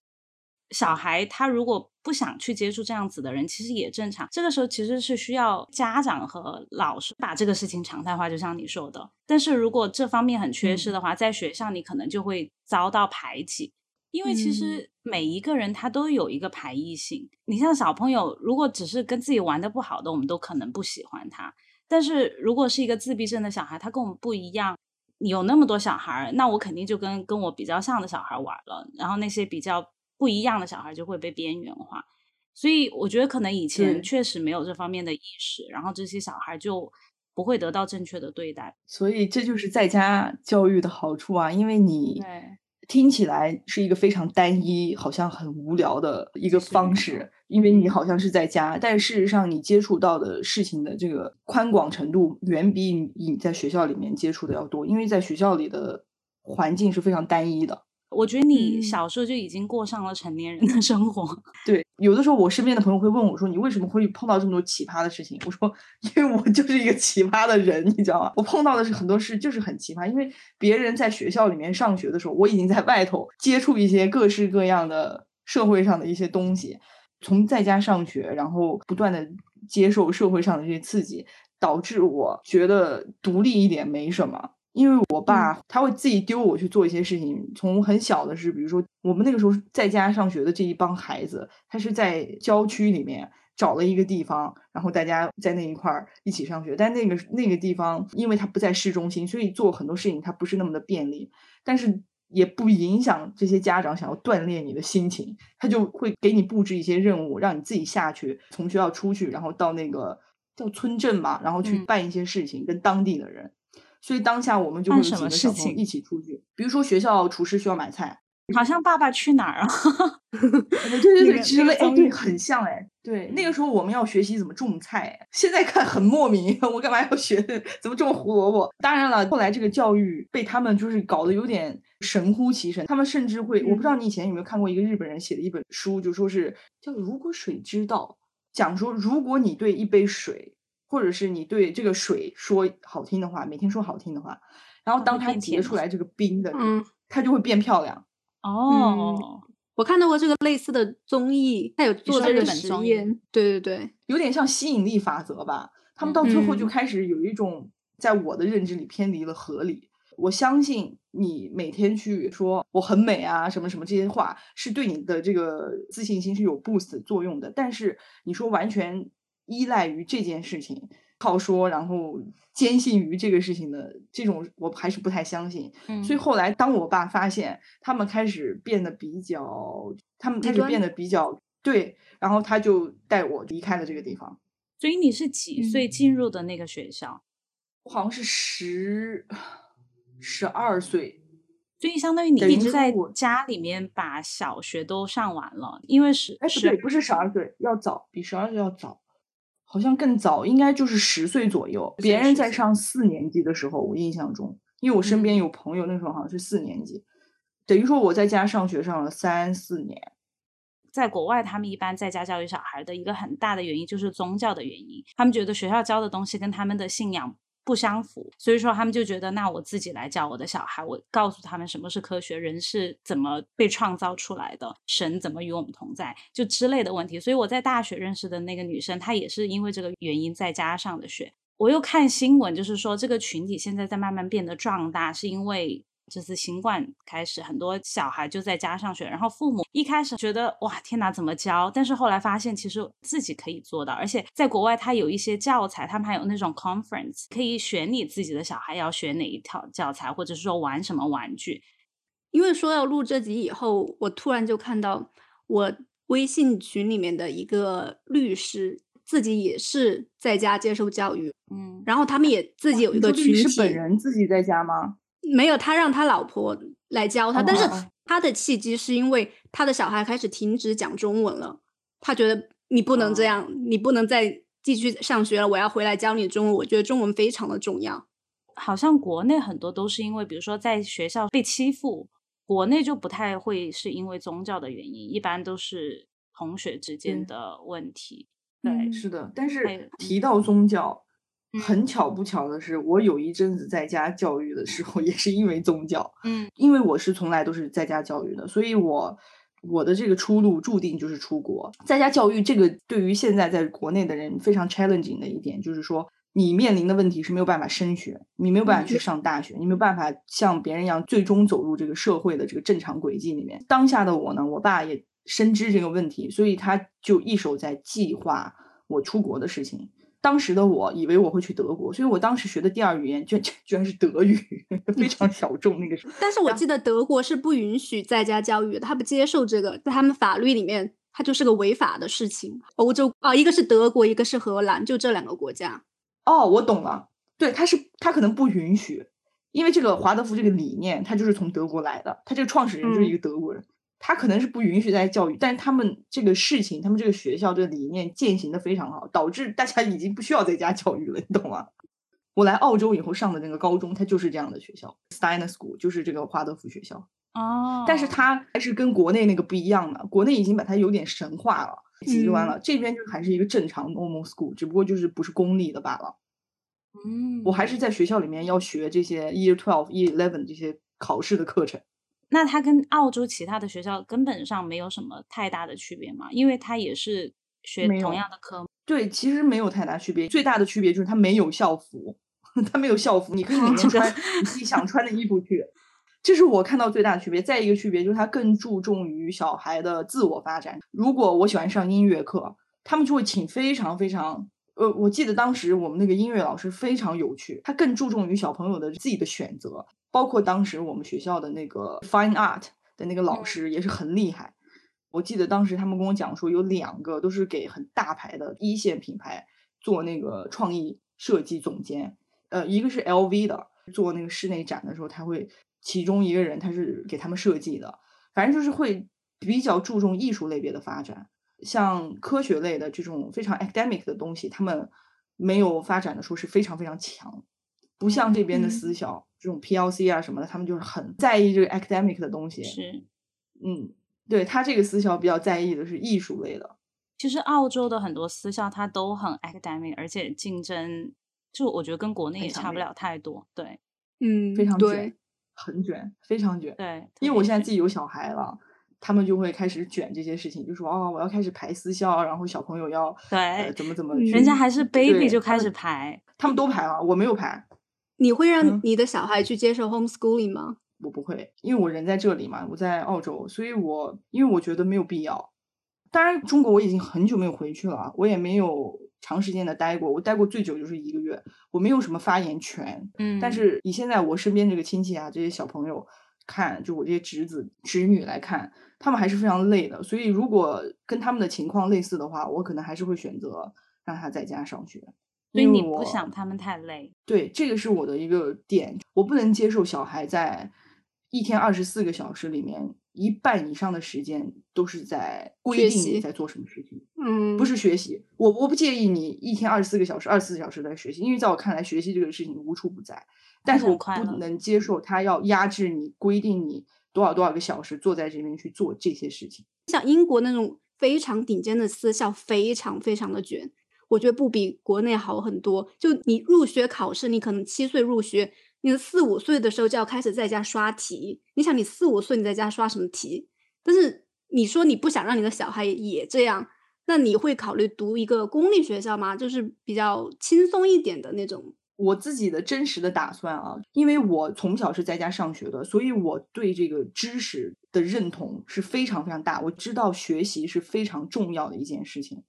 小孩他如果不想去接触这样子的人，其实也正常。这个时候其实是需要家长和老师把这个事情常态化，就像你说的。但是如果这方面很缺失的话，在学校你可能就会遭到排挤。因为其实每一个人他都有一个排异性，你像小朋友，如果只是跟自己玩的不好的，我们都可能不喜欢他。但是如果是一个自闭症的小孩，他跟我们不一样，有那么多小孩，那我肯定就跟跟我比较像的小孩玩了，然后那些比较不一样的小孩就会被边缘化。所以我觉得可能以前确实没有这方面的意识，然后这些小孩就不会得到正确的对待。所以这就是在家教育的好处啊，因为你。听起来是一个非常单一，好像很无聊的一个方式，因为你好像是在家，但事实上你接触到的事情的这个宽广程度远比你在学校里面接触的要多，因为在学校里的环境是非常单一的。我觉得你小时候就已经过上了成年人的生活。<laughs> 对，有的时候我身边的朋友会问我说：“你为什么会碰到这么多奇葩的事情？”我说：“因为我就是一个奇葩的人，你知道吗？我碰到的是很多事，就是很奇葩。因为别人在学校里面上学的时候，我已经在外头接触一些各式各样的社会上的一些东西，从在家上学，然后不断的接受社会上的这些刺激，导致我觉得独立一点没什么。”因为我爸他会自己丢我去做一些事情，从很小的是，比如说我们那个时候在家上学的这一帮孩子，他是在郊区里面找了一个地方，然后大家在那一块儿一起上学。但那个那个地方，因为它不在市中心，所以做很多事情他不是那么的便利。但是也不影响这些家长想要锻炼你的心情，他就会给你布置一些任务，让你自己下去，从学校出去，然后到那个叫村镇嘛，然后去办一些事情，跟当地的人。所以当下我们就会有几个小朋友一起出去，比如说学校厨师需要买菜，好像《爸爸去哪儿》啊，对对对之类，哎，对，<laughs> 很像哎，对，那个时候我们要学习怎么种菜，现在看很莫名，<laughs> 我干嘛要学怎么种胡萝卜？当然了，后来这个教育被他们就是搞得有点神乎其神，他们甚至会，我不知道你以前有没有看过一个日本人写的一本书，就说是叫《如果水知道》，讲说如果你对一杯水。或者是你对这个水说好听的话，每天说好听的话，然后当它结出来这个冰的，嗯，它就会变漂亮。哦，我看到过这个类似的综艺，它有做这个实验，对对对，有点像吸引力法则吧。他们到最后就开始有一种在我的认知里偏离了合理。我相信你每天去说我很美啊，什么什么这些话，是对你的这个自信心是有 boost 作用的。但是你说完全。依赖于这件事情，靠说，然后坚信于这个事情的这种，我还是不太相信。嗯，所以后来当我爸发现他们开始变得比较，他们开始变得比较对，然后他就带我离开了这个地方。所以你是几岁进入的那个学校？我好像是十十二岁。所以相当于你一直在家里面把小学都上完了，因为是哎不对，不是十二岁，要早，比十二岁要早，好像更早，应该就是十岁左右。别人在上四年级的时候，我印象中，因为我身边有朋友那时候好像是四年级，等于说我在家上学上了三四年。在国外，他们一般在家教育小孩的一个很大的原因就是宗教的原因，他们觉得学校教的东西跟他们的信仰。不相符，所以说他们就觉得，那我自己来教我的小孩，我告诉他们什么是科学，人是怎么被创造出来的，神怎么与我们同在，就之类的问题。所以我在大学认识的那个女生，她也是因为这个原因在家上的学。我又看新闻，就是说这个群体现在在慢慢变得壮大，是因为。就是新冠开始，很多小孩就在家上学，然后父母一开始觉得哇天哪怎么教，但是后来发现其实自己可以做到，而且在国外他有一些教材，他们还有那种 conference，可以选你自己的小孩要学哪一套教材，或者是说玩什么玩具。因为说要录这集以后，我突然就看到我微信群里面的一个律师自己也是在家接受教育，嗯，然后他们也自己有一个群体，是本人自己在家吗？没有，他让他老婆来教他，但是他的契机是因为他的小孩开始停止讲中文了，他觉得你不能这样，你不能再继续上学了，我要回来教你中文。我觉得中文非常的重要。好像国内很多都是因为，比如说在学校被欺负，国内就不太会是因为宗教的原因，一般都是同学之间的问题。对，是的，但是提到宗教。很巧不巧的是，我有一阵子在家教育的时候，也是因为宗教。嗯，因为我是从来都是在家教育的，所以我我的这个出路注定就是出国。在家教育这个对于现在在国内的人非常 challenging 的一点，就是说你面临的问题是没有办法升学，你没有办法去上大学，你没有办法像别人一样最终走入这个社会的这个正常轨迹里面。当下的我呢，我爸也深知这个问题，所以他就一手在计划我出国的事情。当时的我以为我会去德国，所以我当时学的第二语言居然 <laughs> 居然是德语，非常小众那个时候。但是我记得德国是不允许在家教育的，他不接受这个，在他们法律里面，它就是个违法的事情。欧洲啊，一个是德国，一个是荷兰，就这两个国家。哦，我懂了，对，他是他可能不允许，因为这个华德福这个理念，他就是从德国来的，他这个创始人就是一个德国人。他可能是不允许在教育，但是他们这个事情，他们这个学校这个理念践行的非常好，导致大家已经不需要在家教育了，你懂吗？我来澳洲以后上的那个高中，它就是这样的学校，Steiner School，就是这个华德福学校。哦，但是它还是跟国内那个不一样的，国内已经把它有点神化了、极端了，这边就还是一个正常 normal school，只不过就是不是公立的罢了。嗯，我还是在学校里面要学这些 Year Twelve、Year Eleven 这些考试的课程。那它跟澳洲其他的学校根本上没有什么太大的区别嘛？因为它也是学同样的科目。对，其实没有太大区别。最大的区别就是它没有校服，<laughs> 它没有校服，你可以里面 <laughs> 穿你自己想穿的衣服去。这是我看到最大的区别。再一个区别就是它更注重于小孩的自我发展。如果我喜欢上音乐课，他们就会请非常非常呃，我记得当时我们那个音乐老师非常有趣，他更注重于小朋友的自己的选择。包括当时我们学校的那个 Fine Art 的那个老师也是很厉害。我记得当时他们跟我讲说，有两个都是给很大牌的一线品牌做那个创意设计总监。呃，一个是 LV 的，做那个室内展的时候，他会其中一个人他是给他们设计的。反正就是会比较注重艺术类别的发展，像科学类的这种非常 academic 的东西，他们没有发展的时候是非常非常强。不像这边的私校，这种 PLC 啊什么的，他们就是很在意这个 academic 的东西。是，嗯，对他这个私校比较在意的是艺术类的。其实澳洲的很多私校它都很 academic，而且竞争就我觉得跟国内也差不了太多。对，嗯，非常卷，很卷，非常卷。对，因为我现在自己有小孩了，他们就会开始卷这些事情，就说哦，我要开始排私校，然后小朋友要对怎么怎么，人家还是 baby 就开始排，他们都排了，我没有排。你会让你的小孩去接受 homeschooling 吗？我不会，因为我人在这里嘛，我在澳洲，所以我因为我觉得没有必要。当然，中国我已经很久没有回去了，我也没有长时间的待过，我待过最久就是一个月，我没有什么发言权。嗯，但是以现在我身边这个亲戚啊，这些小朋友看，就我这些侄子侄女来看，他们还是非常累的。所以如果跟他们的情况类似的话，我可能还是会选择让他在家上学。所以你不想他们太累？对，这个是我的一个点，我不能接受小孩在一天二十四个小时里面。一半以上的时间都是在规定你在做什么事情，嗯，不是学习。我我不介意你一天二十四个小时、二十四小时在学习，因为在我看来，学习这个事情无处不在。但是我不能接受他要压制你，规定你多少多少个小时坐在这边去做这些事情。像英国那种非常顶尖的私校，非常非常的卷，我觉得不比国内好很多。就你入学考试，你可能七岁入学。你四五岁的时候就要开始在家刷题，你想你四五岁你在家刷什么题？但是你说你不想让你的小孩也这样，那你会考虑读一个公立学校吗？就是比较轻松一点的那种。我自己的真实的打算啊，因为我从小是在家上学的，所以我对这个知识的认同是非常非常大。我知道学习是非常重要的一件事情，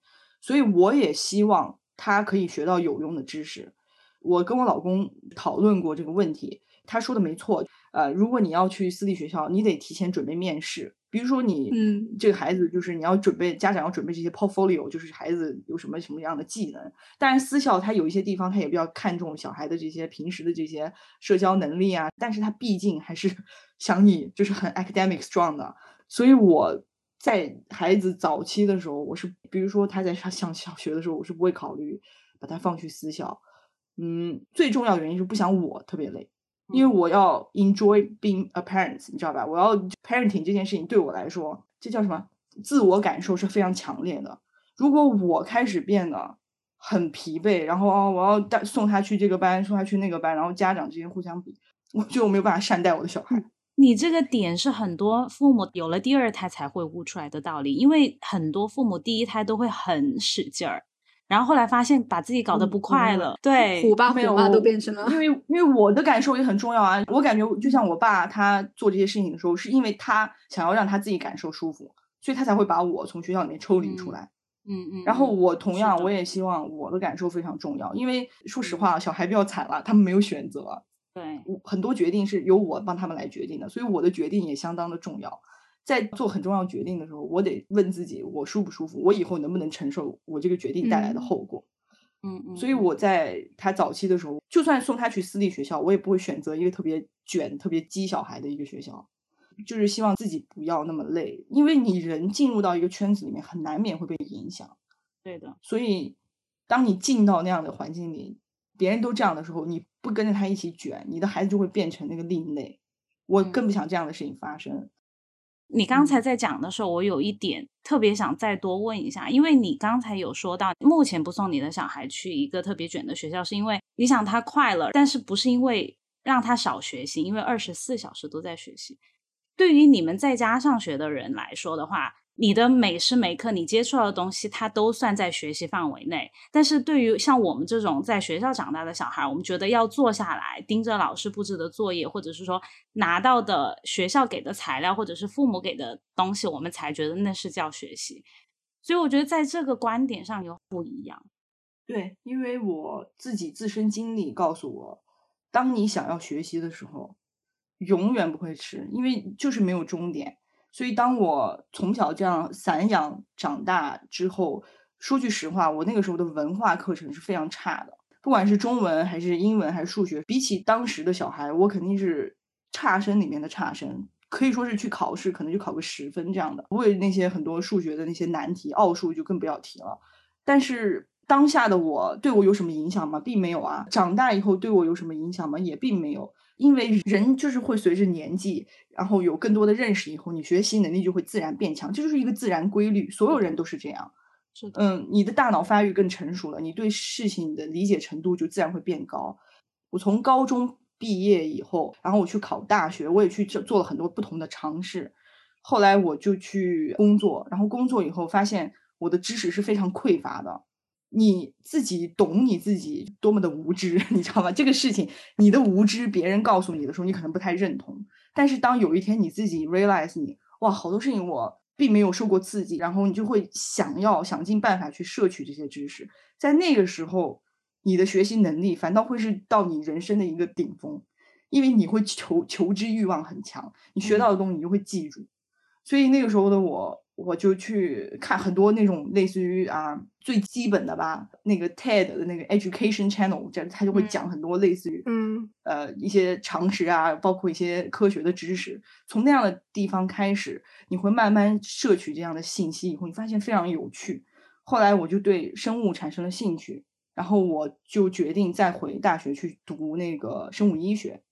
所以我也希望他可以学到有用的知识。我跟我老公讨论过这个问题，他说的没错。呃，如果你要去私立学校，你得提前准备面试。比如说你，嗯，这个孩子就是你要准备，家长要准备这些 portfolio，就是孩子有什么什么样的技能。当然，私校他有一些地方他也比较看重小孩的这些平时的这些社交能力啊，但是他毕竟还是 <laughs> 想你就是很 academic strong 的。所以我在孩子早期的时候，我是比如说他在上上小学的时候，我是不会考虑把他放去私校。嗯，最重要的原因是不想我特别累，因为我要 enjoy being a parent，你知道吧？我要 parenting 这件事情对我来说，这叫什么？自我感受是非常强烈的。如果我开始变得很疲惫，然后哦，我要带送他去这个班，送他去那个班，然后家长之间互相比，我觉得我没有办法善待我的小孩。你这个点是很多父母有了第二胎才会悟出来的道理，因为很多父母第一胎都会很使劲儿。然后后来发现把自己搞得不快乐，对，虎爸虎妈都变成了。因为 <laughs> 因为我的感受也很重要啊，我感觉就像我爸他做这些事情的时候，是因为他想要让他自己感受舒服，所以他才会把我从学校里面抽离出来。嗯嗯。然后我同样我也希望我的感受非常重要，因为说实话，小孩比较惨了，他们没有选择，对，很多决定是由我帮他们来决定的，所以我的决定也相当的重要。在做很重要决定的时候，我得问自己：我舒不舒服？我以后能不能承受我这个决定带来的后果？嗯嗯。所以我在他早期的时候，就算送他去私立学校，我也不会选择一个特别卷、特别激小孩的一个学校，就是希望自己不要那么累。因为你人进入到一个圈子里面，很难免会被影响。对的。所以，当你进到那样的环境里，别人都这样的时候，你不跟着他一起卷，你的孩子就会变成那个另类。我更不想这样的事情发生。你刚才在讲的时候，我有一点特别想再多问一下，因为你刚才有说到，目前不送你的小孩去一个特别卷的学校，是因为你想他快乐，但是不是因为让他少学习，因为二十四小时都在学习。对于你们在家上学的人来说的话。你的每时每刻你接触到的东西，它都算在学习范围内。但是对于像我们这种在学校长大的小孩，我们觉得要坐下来盯着老师布置的作业，或者是说拿到的学校给的材料，或者是父母给的东西，我们才觉得那是叫学习。所以我觉得在这个观点上有不一样。对，因为我自己自身经历告诉我，当你想要学习的时候，永远不会迟，因为就是没有终点。所以，当我从小这样散养长大之后，说句实话，我那个时候的文化课程是非常差的，不管是中文还是英文还是数学，比起当时的小孩，我肯定是差生里面的差生，可以说是去考试可能就考个十分这样的。为那些很多数学的那些难题，奥数就更不要提了。但是当下的我，对我有什么影响吗？并没有啊。长大以后对我有什么影响吗？也并没有。因为人就是会随着年纪，然后有更多的认识以后，你学习能力就会自然变强，这就是一个自然规律，所有人都是这样。是的，嗯，你的大脑发育更成熟了，你对事情的理解程度就自然会变高。我从高中毕业以后，然后我去考大学，我也去做做了很多不同的尝试。后来我就去工作，然后工作以后发现我的知识是非常匮乏的。你自己懂你自己多么的无知，<laughs> 你知道吗？这个事情，你的无知，别人告诉你的时候，你可能不太认同。但是当有一天你自己 realize 你，哇，好多事情我并没有受过刺激，然后你就会想要想尽办法去摄取这些知识。在那个时候，你的学习能力反倒会是到你人生的一个顶峰，因为你会求求知欲望很强，你学到的东西你就会记住。所以那个时候的我。我就去看很多那种类似于啊最基本的吧，那个 TED 的那个 Education Channel，这他就会讲很多类似于嗯呃一些常识啊，包括一些科学的知识。从那样的地方开始，你会慢慢摄取这样的信息，以后你发现非常有趣。后来我就对生物产生了兴趣，然后我就决定再回大学去读那个生物医学。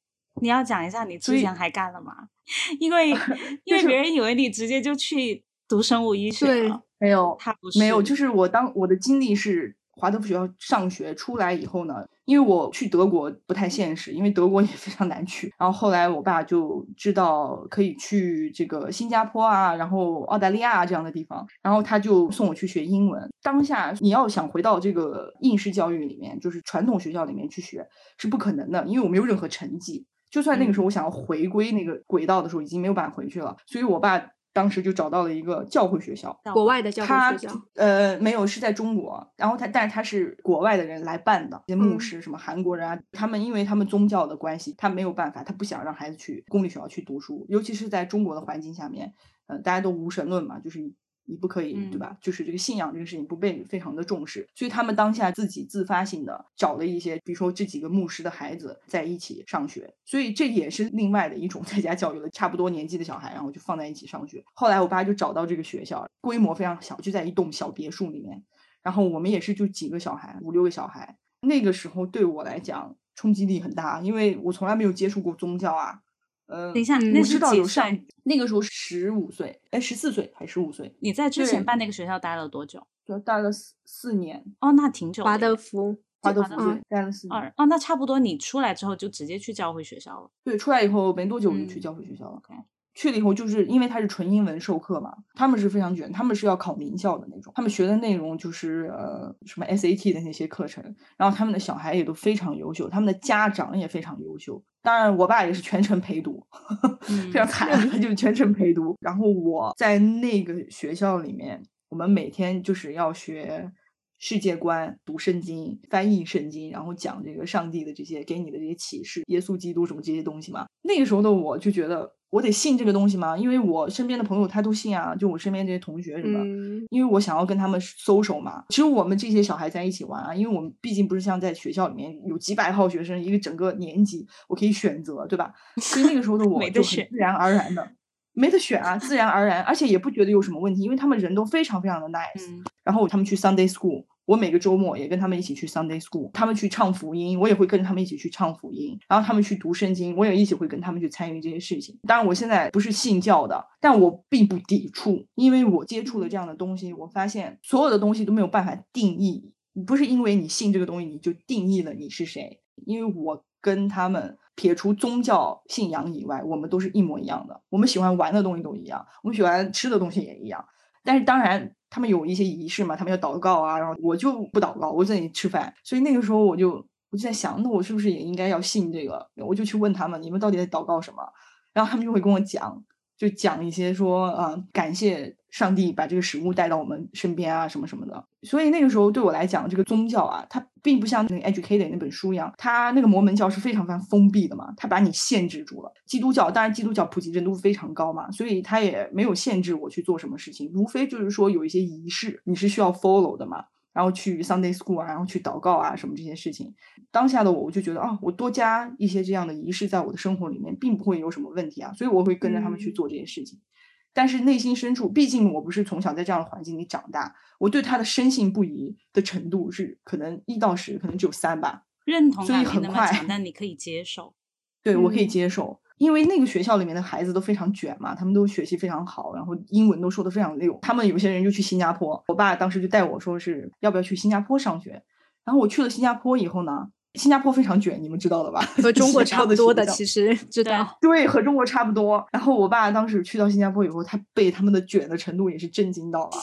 你要讲一下你之前还干了吗？<laughs> 因为 <laughs> 因为别人以为你直接就去。读生物医学没有，他不是没有，就是我当我的经历是华德福学校上学出来以后呢，因为我去德国不太现实，因为德国也非常难去。然后后来我爸就知道可以去这个新加坡啊，然后澳大利亚这样的地方，然后他就送我去学英文。当下你要想回到这个应试教育里面，就是传统学校里面去学是不可能的，因为我没有任何成绩。就算那个时候我想要回归那个轨道的时候，已经没有办法回去了。所以我爸。当时就找到了一个教会学校，国外的教会学校。呃，没有，是在中国。然后他，但是他是国外的人来办的，一些牧师，什么韩国人啊，他们因为他们宗教的关系，他没有办法，他不想让孩子去公立学校去读书，尤其是在中国的环境下面，呃，大家都无神论嘛，就是。你不可以，对吧？就是这个信仰这个事情不被非常的重视，所以他们当下自己自发性的找了一些，比如说这几个牧师的孩子在一起上学，所以这也是另外的一种在家教育了，差不多年纪的小孩，然后就放在一起上学。后来我爸就找到这个学校，规模非常小，就在一栋小别墅里面，然后我们也是就几个小孩，五六个小孩。那个时候对我来讲冲击力很大，因为我从来没有接触过宗教啊。呃，等一下，那是几岁？那个时候十五岁，哎，十四岁还是十五岁？你在之前办那个学校待了多久？就待了四四年。哦，那挺久。华德福，华德福待了四年。哦，那差不多，你出来之后就直接去教会学校了。对，出来以后没多久我就去教会学校了。去了以后，就是因为他是纯英文授课嘛，他们是非常卷，他们是要考名校的那种，他们学的内容就是呃什么 SAT 的那些课程，然后他们的小孩也都非常优秀，他们的家长也非常优秀。当然，我爸也是全程陪读，<laughs> 非常惨，他就全程陪读。然后我在那个学校里面，我们每天就是要学世界观、读圣经、翻译圣经，然后讲这个上帝的这些给你的这些启示、耶稣基督什么这些东西嘛。那个时候的我就觉得。我得信这个东西吗？因为我身边的朋友他都信啊，就我身边这些同学什么，因为我想要跟他们搜手嘛。其实我们这些小孩在一起玩啊，因为我们毕竟不是像在学校里面有几百号学生，一个整个年级我可以选择，对吧？所以那个时候的我就很自然而然的，没得选啊，自然而然，而且也不觉得有什么问题，因为他们人都非常非常的 <laughs> nice。然后他们去 Sunday School。我每个周末也跟他们一起去 Sunday School，他们去唱福音，我也会跟着他们一起去唱福音。然后他们去读圣经，我也一起会跟他们去参与这些事情。当然，我现在不是信教的，但我并不抵触，因为我接触了这样的东西，我发现所有的东西都没有办法定义。不是因为你信这个东西，你就定义了你是谁。因为我跟他们撇除宗教信仰以外，我们都是一模一样的。我们喜欢玩的东西都一样，我们喜欢吃的东西也一样。但是当然。他们有一些仪式嘛，他们要祷告啊，然后我就不祷告，我在那里吃饭。所以那个时候我就我就在想，那我是不是也应该要信这个？我就去问他们，你们到底在祷告什么？然后他们就会跟我讲。就讲一些说，呃，感谢上帝把这个食物带到我们身边啊，什么什么的。所以那个时候对我来讲，这个宗教啊，它并不像那个《Educated》那本书一样，它那个摩门教是非常非常封闭的嘛，它把你限制住了。基督教当然基督教普及程度非常高嘛，所以它也没有限制我去做什么事情，无非就是说有一些仪式你是需要 follow 的嘛。然后去 Sunday School 啊，然后去祷告啊，什么这些事情。当下的我，我就觉得啊，我多加一些这样的仪式在我的生活里面，并不会有什么问题啊。所以我会跟着他们去做这些事情。但是内心深处，毕竟我不是从小在这样的环境里长大，我对他的深信不疑的程度是可能一到十，可能只有三吧。认同所以很快，但你可以接受。对，我可以接受。因为那个学校里面的孩子都非常卷嘛，他们都学习非常好，然后英文都说的非常溜。他们有些人就去新加坡，我爸当时就带我说是要不要去新加坡上学。然后我去了新加坡以后呢，新加坡非常卷，你们知道的吧？和中国 <laughs> 差不多的，其实 <laughs> 知道。对，和中国差不多。然后我爸当时去到新加坡以后，他被他们的卷的程度也是震惊到了。<laughs>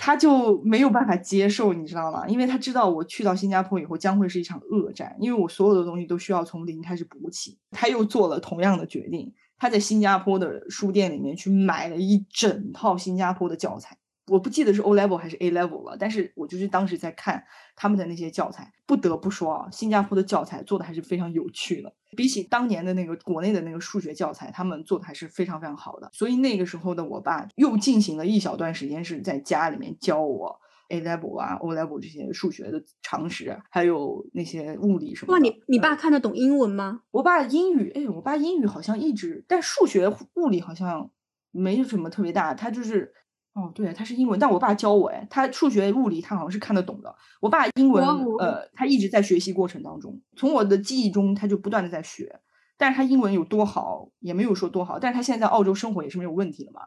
他就没有办法接受，你知道吗？因为他知道我去到新加坡以后将会是一场恶战，因为我所有的东西都需要从零开始补起。他又做了同样的决定，他在新加坡的书店里面去买了一整套新加坡的教材。我不记得是 O level 还是 A level 了，但是我就是当时在看他们的那些教材，不得不说啊，新加坡的教材做的还是非常有趣的，比起当年的那个国内的那个数学教材，他们做的还是非常非常好的。所以那个时候的我爸又进行了一小段时间是在家里面教我 A level 啊 O level 这些数学的常识，还有那些物理什么。哇，你你爸看得懂英文吗？我爸英语，哎，我爸英语好像一直，但数学、物理好像没什么特别大，他就是。哦，对，他是英文，但我爸教我，哎，他数学、物理他好像是看得懂的。我爸英文，呃，他一直在学习过程当中，从我的记忆中他就不断的在学，但是他英文有多好也没有说多好，但是他现在在澳洲生活也是没有问题的嘛。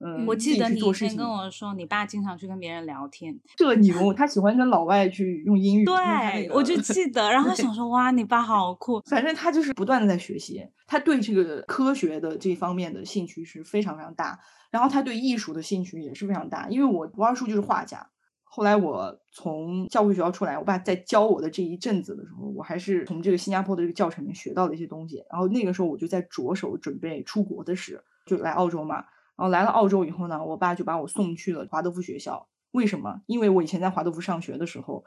嗯，我记得你以前跟我说，你爸经常去跟别人聊天，这牛，他喜欢跟老外去用英语。对，我就记得，然后想说，哇，你爸好酷。反正他就是不断的在学习，他对这个科学的这方面的兴趣是非常非常大。然后他对艺术的兴趣也是非常大，因为我我二叔就是画家。后来我从教会学校出来，我爸在教我的这一阵子的时候，我还是从这个新加坡的这个教程里面学到了一些东西。然后那个时候我就在着手准备出国的事，就来澳洲嘛。然后来了澳洲以后呢，我爸就把我送去了华德福学校。为什么？因为我以前在华德福上学的时候，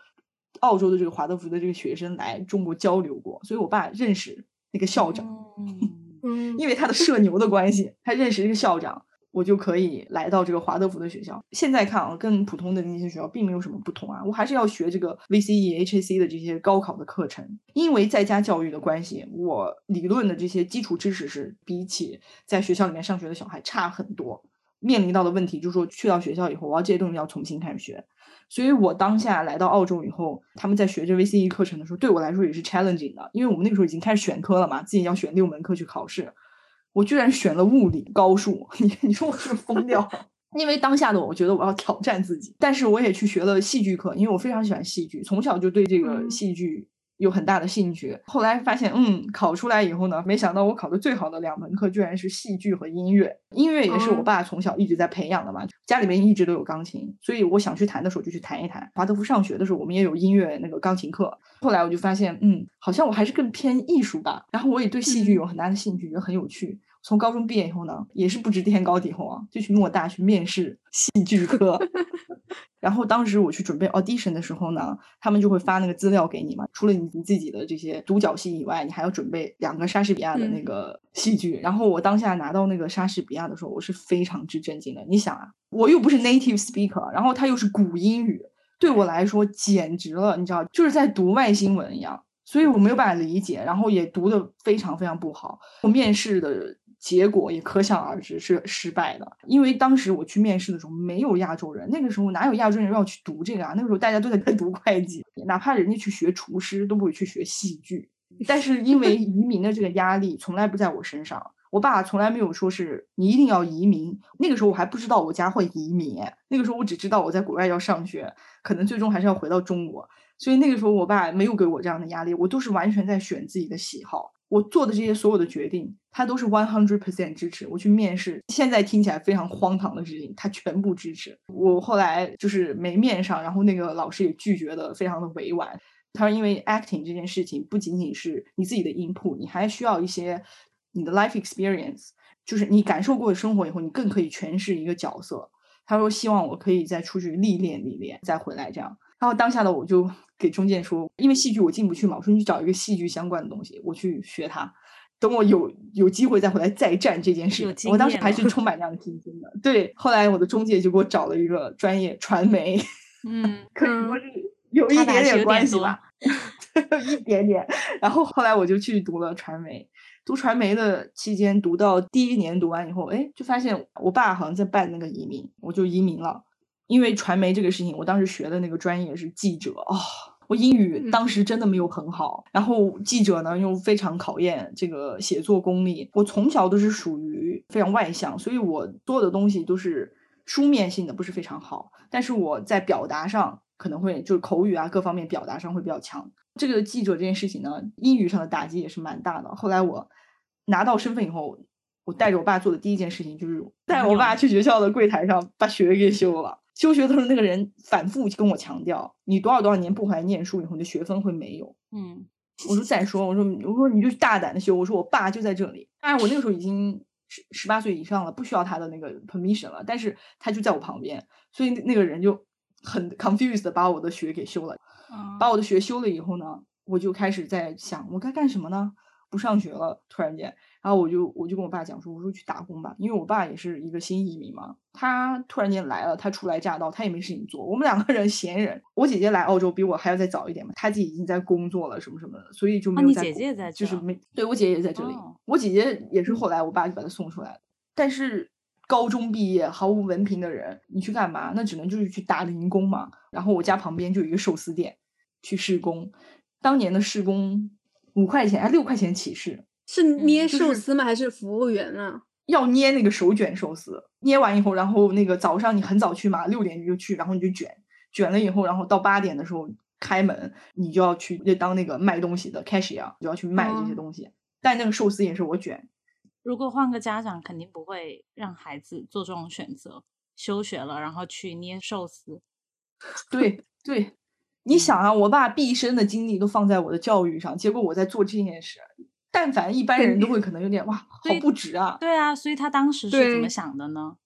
澳洲的这个华德福的这个学生来中国交流过，所以我爸认识那个校长。嗯，<laughs> 因为他的社牛的关系，他认识这个校长。我就可以来到这个华德福的学校。现在看啊，跟普通的那些学校并没有什么不同啊。我还是要学这个 VCE、HAC 的这些高考的课程，因为在家教育的关系，我理论的这些基础知识是比起在学校里面上学的小孩差很多。面临到的问题就是说，去到学校以后，我要这些东西要重新开始学。所以我当下来到澳洲以后，他们在学这 VCE 课程的时候，对我来说也是 challenging 的，因为我们那个时候已经开始选科了嘛，自己要选六门课去考试。我居然选了物理高数，<laughs> 你你说我是疯掉？<laughs> 因为当下的我，我觉得我要挑战自己，但是我也去学了戏剧课，因为我非常喜欢戏剧，从小就对这个戏剧。有很大的兴趣，后来发现，嗯，考出来以后呢，没想到我考的最好的两门课居然是戏剧和音乐。音乐也是我爸从小一直在培养的嘛，家里面一直都有钢琴，所以我想去弹的时候就去弹一弹。华德福上学的时候，我们也有音乐那个钢琴课。后来我就发现，嗯，好像我还是更偏艺术吧。然后我也对戏剧有很大的兴趣，觉得很有趣。从高中毕业以后呢，也是不知天高地厚啊，就去莫大去面试戏剧科。<laughs> 然后当时我去准备 audition 的时候呢，他们就会发那个资料给你嘛。除了你你自己的这些独角戏以外，你还要准备两个莎士比亚的那个戏剧。然后我当下拿到那个莎士比亚的时候，我是非常之震惊的。你想啊，我又不是 native speaker，然后它又是古英语，对我来说简直了，你知道，就是在读外星文一样。所以我没有办法理解，然后也读的非常非常不好。我面试的。结果也可想而知是失败的，因为当时我去面试的时候没有亚洲人，那个时候哪有亚洲人要去读这个啊？那个时候大家都在读会计，哪怕人家去学厨师都不会去学戏剧。但是因为移民的这个压力从来不在我身上，我爸从来没有说是你一定要移民。那个时候我还不知道我家会移民，那个时候我只知道我在国外要上学，可能最终还是要回到中国。所以那个时候我爸没有给我这样的压力，我都是完全在选自己的喜好。我做的这些所有的决定，他都是 one hundred percent 支持我去面试。现在听起来非常荒唐的事情，他全部支持我。后来就是没面上，然后那个老师也拒绝的非常的委婉。他说，因为 acting 这件事情不仅仅是你自己的 input，你还需要一些你的 life experience，就是你感受过的生活以后，你更可以诠释一个角色。他说，希望我可以再出去历练历练，再回来这样。然后当下的我就给中介说，因为戏剧我进不去嘛，我说你去找一个戏剧相关的东西，我去学它。等我有有机会再回来再战这件事。我当时还是充满这样的信心的。对，后来我的中介就给我找了一个专业传媒，嗯，可以说是有一点点关系吧，<laughs> 一点点。然后后来我就去读了传媒，读传媒的期间，读到第一年读完以后，哎，就发现我爸好像在办那个移民，我就移民了。因为传媒这个事情，我当时学的那个专业是记者啊，我英语当时真的没有很好，然后记者呢又非常考验这个写作功力。我从小都是属于非常外向，所以我做的东西都是书面性的，不是非常好。但是我在表达上可能会就是口语啊各方面表达上会比较强。这个记者这件事情呢，英语上的打击也是蛮大的。后来我拿到身份以后，我带着我爸做的第一件事情就是带我爸去学校的柜台上把学位给修了。休学的时候，那个人反复跟我强调：“你多少多少年不回来念书，以后你的学分会没有。”嗯，我说再说，我说我说你就大胆的修，我说我爸就在这里。当然我那个时候已经十十八岁以上了，不需要他的那个 permission 了，但是他就在我旁边，所以那个人就很 confused 的把我的学给修了。把我的学修了以后呢，我就开始在想我该干什么呢？不上学了，突然间。然后我就我就跟我爸讲说，我说去打工吧，因为我爸也是一个新移民嘛，他突然间来了，他初来乍到，他也没事情做，我们两个 <laughs> 人闲人。我姐姐来澳洲比我还要再早一点嘛，她自己已经在工作了什么什么的，所以就没有。你姐姐在就是没对我姐姐也在这里，我姐姐也是后来我爸就把她送出来但是高中毕业毫无文凭的人，你去干嘛？那只能就是去打零工嘛。然后我家旁边就有一个寿司店，去试工，当年的试工五块钱还六块钱起试。是捏寿司吗？还是服务员啊？要捏那个手卷寿司，捏完以后，然后那个早上你很早去嘛，六点你就去，然后你就卷，卷了以后，然后到八点的时候开门，你就要去当那个卖东西的 cashier，就要去卖这些东西。但那个寿司也是我卷。如果换个家长，肯定不会让孩子做这种选择，休学了然后去捏寿司。对对，你想啊，我爸毕生的精力都放在我的教育上，结果我在做这件事。但凡一般人都会可能有点哇，<laughs> 好不值啊！对啊，所以他当时是怎么想的呢？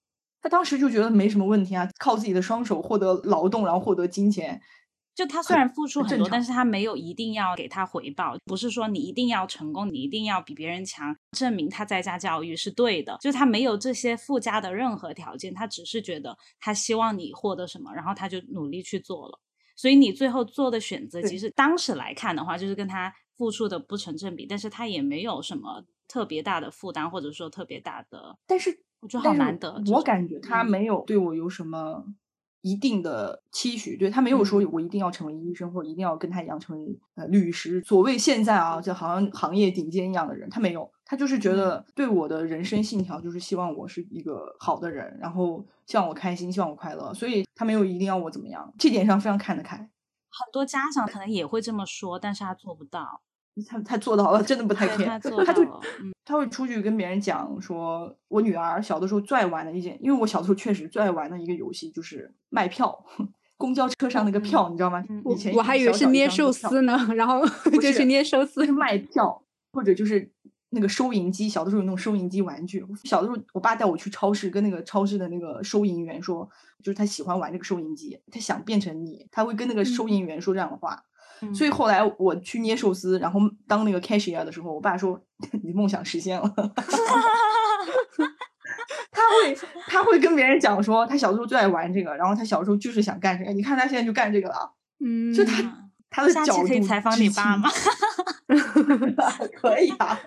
他当时就觉得没什么问题啊，靠自己的双手获得劳动，然后获得金钱。就他虽然付出很多，但是他没有一定要给他回报，不是说你一定要成功，你一定要比别人强，证明他在家教育是对的。就他没有这些附加的任何条件，他只是觉得他希望你获得什么，然后他就努力去做了。所以你最后做的选择，其实当时来看的话，就是跟他。付出的不成正比，但是他也没有什么特别大的负担，或者说特别大的。但是我觉得好难得，我感觉他没有对我有什么一定的期许，对他没有说我一定要成为医生，或者一定要跟他一样成为呃律师。所谓现在啊，就好像行业顶尖一样的人，他没有，他就是觉得对我的人生信条就是希望我是一个好的人，然后希望我开心，希望我快乐，所以他没有一定要我怎么样，这点上非常看得开。很多家长可能也会这么说，但是他做不到。他他做到了，真的不太 care。他就他会出去跟别人讲说，我女儿小的时候最爱玩的一件，因为我小的时候确实最爱玩的一个游戏就是卖票，<laughs> 公交车上那个票，你知道吗？以前我还以为 <laughs> 是捏寿司呢，然后就去捏寿司，卖票，或者就是那个收银机。小的时候有那种收银机玩具。小的时候，我爸带我去超市，跟那个超市的那个收银员说，就是他喜欢玩这个收银机，他想变成你，他会跟那个收银员说这样的话。所以后来我去捏寿司，然后当那个 cashier 的时候，我爸说：“ <laughs> 你梦想实现了。<laughs> ”他会他会跟别人讲说，他小时候最爱玩这个，然后他小时候就是想干这个。你看他现在就干这个了。嗯，就他他的角度可以采访你爸吗？<laughs> <laughs> 可以啊。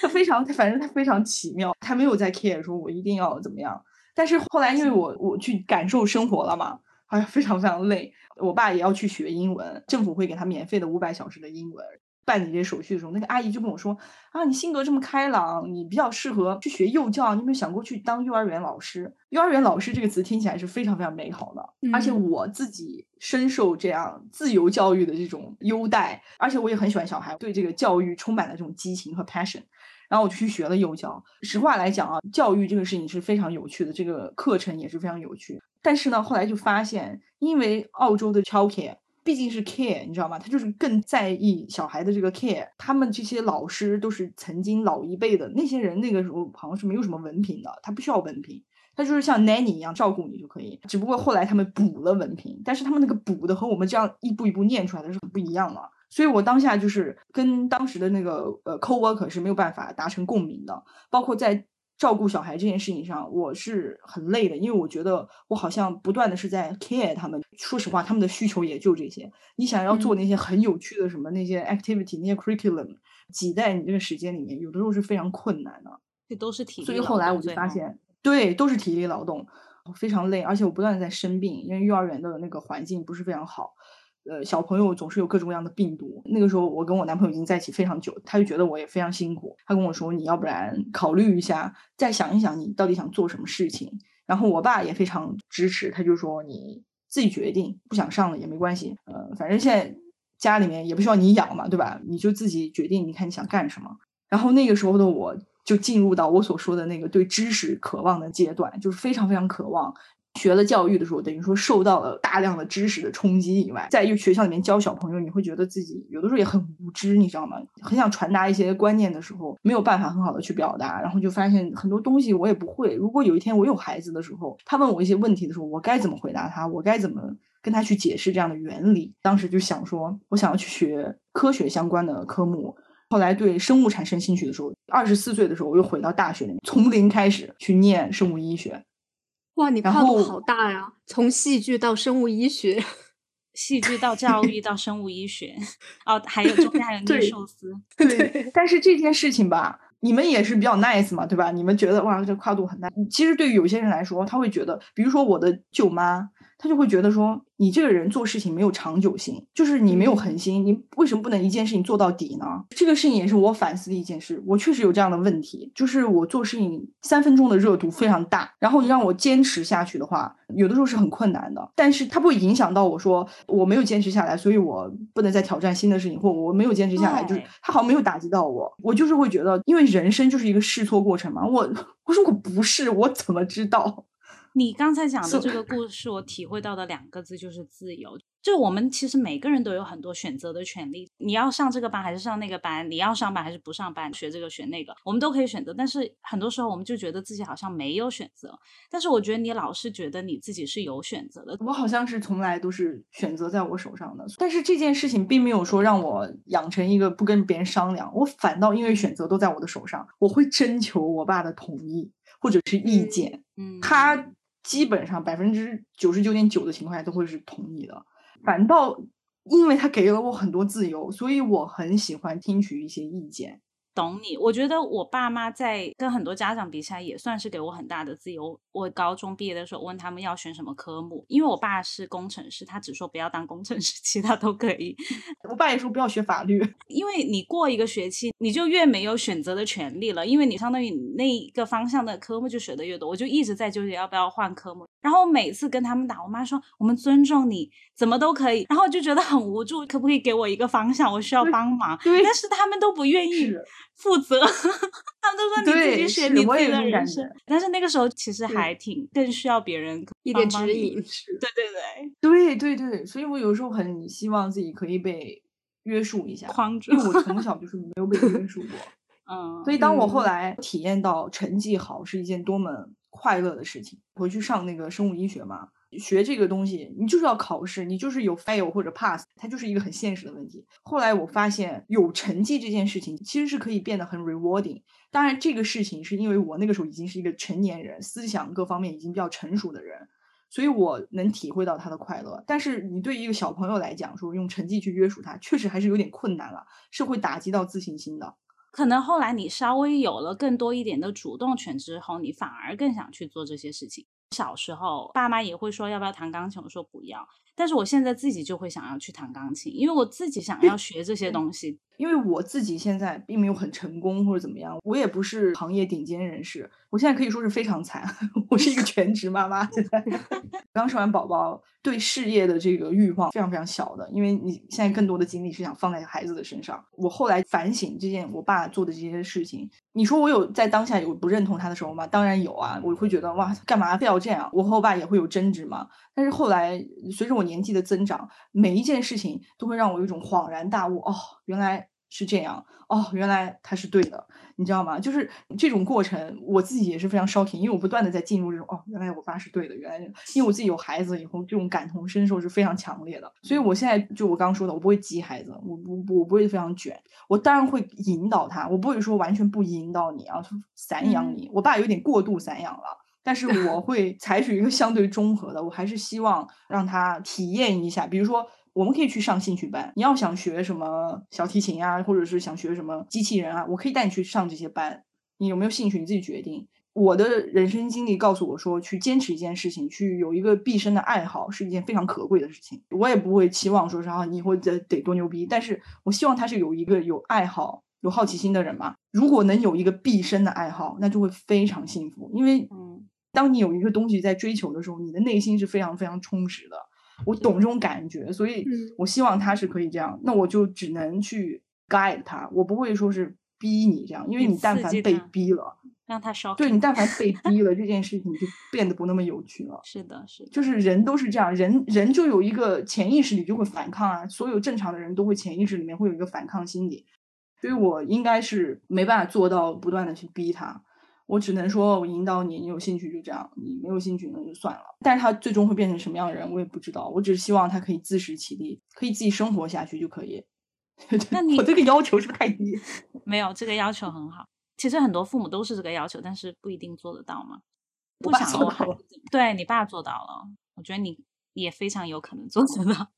他非常，反正他非常奇妙，他没有在 care 说我一定要怎么样。但是后来因为我我去感受生活了嘛。哎呀，非常非常累。我爸也要去学英文，政府会给他免费的五百小时的英文。办理这些手续的时候，那个阿姨就跟我说：“啊，你性格这么开朗，你比较适合去学幼教。你有没有想过去当幼儿园老师？幼儿园老师这个词听起来是非常非常美好的。而且我自己深受这样自由教育的这种优待，而且我也很喜欢小孩，对这个教育充满了这种激情和 passion。然后我就去学了幼教。实话来讲啊，教育这个事情是非常有趣的，这个课程也是非常有趣。”但是呢，后来就发现，因为澳洲的 childcare 毕竟是 care，你知道吗？他就是更在意小孩的这个 care。他们这些老师都是曾经老一辈的那些人，那个时候好像是没有什么文凭的，他不需要文凭，他就是像 nanny 一样照顾你就可以。只不过后来他们补了文凭，但是他们那个补的和我们这样一步一步念出来的是很不一样了。所以我当下就是跟当时的那个呃 co-worker 是没有办法达成共鸣的，包括在。照顾小孩这件事情上，我是很累的，因为我觉得我好像不断的是在 care 他们。说实话，他们的需求也就这些。你想要做那些很有趣的什么那些 activity，那些 curriculum，挤在你这个时间里面，有的时候是非常困难的。这都是体力。所以后来我就发现，对，都是体力劳动，非常累，而且我不断的在生病，因为幼儿园的那个环境不是非常好。呃，小朋友总是有各种各样的病毒。那个时候，我跟我男朋友已经在一起非常久，他就觉得我也非常辛苦。他跟我说：“你要不然考虑一下，再想一想，你到底想做什么事情。”然后我爸也非常支持，他就说：“你自己决定，不想上了也没关系。呃，反正现在家里面也不需要你养嘛，对吧？你就自己决定，你看你想干什么。”然后那个时候的我就进入到我所说的那个对知识渴望的阶段，就是非常非常渴望。学了教育的时候，等于说受到了大量的知识的冲击以外，在学校里面教小朋友，你会觉得自己有的时候也很无知，你知道吗？很想传达一些观念的时候，没有办法很好的去表达，然后就发现很多东西我也不会。如果有一天我有孩子的时候，他问我一些问题的时候，我该怎么回答他？我该怎么跟他去解释这样的原理？当时就想说，我想要去学科学相关的科目。后来对生物产生兴趣的时候，二十四岁的时候，我又回到大学里面，从零开始去念生物医学。哇，你跨度好大呀！从戏剧到生物医学，<laughs> 戏剧到教育到生物医学，哦，还有中间还有捏寿司。对，但是这件事情吧，你们也是比较 nice 嘛，对吧？你们觉得哇，这跨度很大。其实对于有些人来说，他会觉得，比如说我的舅妈。他就会觉得说，你这个人做事情没有长久性，就是你没有恒心，你为什么不能一件事情做到底呢？这个事情也是我反思的一件事，我确实有这样的问题，就是我做事情三分钟的热度非常大，然后你让我坚持下去的话，有的时候是很困难的，但是它不会影响到我说我没有坚持下来，所以我不能再挑战新的事情，或我没有坚持下来，就是他好像没有打击到我，我就是会觉得，因为人生就是一个试错过程嘛，我 <laughs> 我说我不是，我怎么知道？你刚才讲的这个故事，我体会到的两个字就是自由。就我们其实每个人都有很多选择的权利，你要上这个班还是上那个班，你要上班还是不上班，学这个学那个，我们都可以选择。但是很多时候我们就觉得自己好像没有选择。但是我觉得你老是觉得你自己是有选择的，我好像是从来都是选择在我手上的。但是这件事情并没有说让我养成一个不跟别人商量，我反倒因为选择都在我的手上，我会征求我爸的同意或者是意见。嗯，他。基本上百分之九十九点九的情况下都会是同意的，反倒因为他给了我很多自由，所以我很喜欢听取一些意见。懂你，我觉得我爸妈在跟很多家长比起来，也算是给我很大的自由。我高中毕业的时候问他们要选什么科目，因为我爸是工程师，他只说不要当工程师，其他都可以。<laughs> 我爸也说不要学法律，<laughs> 因为你过一个学期，你就越没有选择的权利了，因为你相当于你那一个方向的科目就学的越多。我就一直在纠结要不要换科目，然后每次跟他们打，我妈说我们尊重你，怎么都可以，然后就觉得很无助，可不可以给我一个方向，我需要帮忙，但是他们都不愿意。负责，<laughs> 他们都说你自己选你自己的人生，但是那个时候其实还挺更需要别人一点指引。对对对，对对对，所以我有时候很希望自己可以被约束一下，框住，因为我从小就是没有被约束过。<laughs> 嗯，所以当我后来体验到成绩好是一件多么快乐的事情，回去上那个生物医学嘛。学这个东西，你就是要考试，你就是有 fail 或者 pass，它就是一个很现实的问题。后来我发现，有成绩这件事情其实是可以变得很 rewarding。当然，这个事情是因为我那个时候已经是一个成年人，思想各方面已经比较成熟的人，所以我能体会到他的快乐。但是，你对于一个小朋友来讲，说用成绩去约束他，确实还是有点困难了，是会打击到自信心的。可能后来你稍微有了更多一点的主动权之后，你反而更想去做这些事情。小时候，爸妈也会说要不要弹钢琴，我说不要。但是我现在自己就会想要去弹钢琴，因为我自己想要学这些东西。因为我自己现在并没有很成功或者怎么样，我也不是行业顶尖人士，我现在可以说是非常惨，<laughs> 我是一个全职妈妈。现在 <laughs> 刚生完宝宝，对事业的这个欲望非常非常小的，因为你现在更多的精力是想放在孩子的身上。我后来反省这件我爸做的这些事情，你说我有在当下有不认同他的时候吗？当然有啊，我会觉得哇，干嘛非要这样？我和我爸也会有争执嘛。但是后来随着我年纪的增长，每一件事情都会让我有一种恍然大悟，哦，原来。是这样哦，原来他是对的，你知道吗？就是这种过程，我自己也是非常 shocking，因为我不断的在进入这种哦，原来我爸是对的，原来因为我自己有孩子以后，这种感同身受是非常强烈的。所以我现在就我刚刚说的，我不会急孩子，我不我不会非常卷，我当然会引导他，我不会说完全不引导你啊，散养你。我爸有点过度散养了，但是我 <laughs> 会采取一个相对中和的，我还是希望让他体验一下，比如说。我们可以去上兴趣班。你要想学什么小提琴啊，或者是想学什么机器人啊，我可以带你去上这些班。你有没有兴趣，你自己决定。我的人生经历告诉我说，去坚持一件事情，去有一个毕生的爱好，是一件非常可贵的事情。我也不会期望说是啊，你以后得得多牛逼。但是我希望他是有一个有爱好、有好奇心的人嘛。如果能有一个毕生的爱好，那就会非常幸福。因为，当你有一个东西在追求的时候，你的内心是非常非常充实的。我懂这种感觉，所以我希望他是可以这样。那我就只能去 guide 他，我不会说是逼你这样，因为你但凡被逼了，让他 shock。对你，但凡被 <laughs> 逼了，这件事情就变得不那么有趣了。是的，是的，就是人都是这样，人人就有一个潜意识里就会反抗啊，所有正常的人都会潜意识里面会有一个反抗心理，所以我应该是没办法做到不断的去逼他。我只能说，我引导你，你有兴趣就这样，你没有兴趣那就算了。但是他最终会变成什么样的人，我也不知道。我只是希望他可以自食其力，可以自己生活下去就可以。<laughs> 那你我这个要求是不是太低？<laughs> 没有，这个要求很好。其实很多父母都是这个要求，但是不一定做得到嘛。不想做到了，对你爸做到了，我觉得你也非常有可能做得到。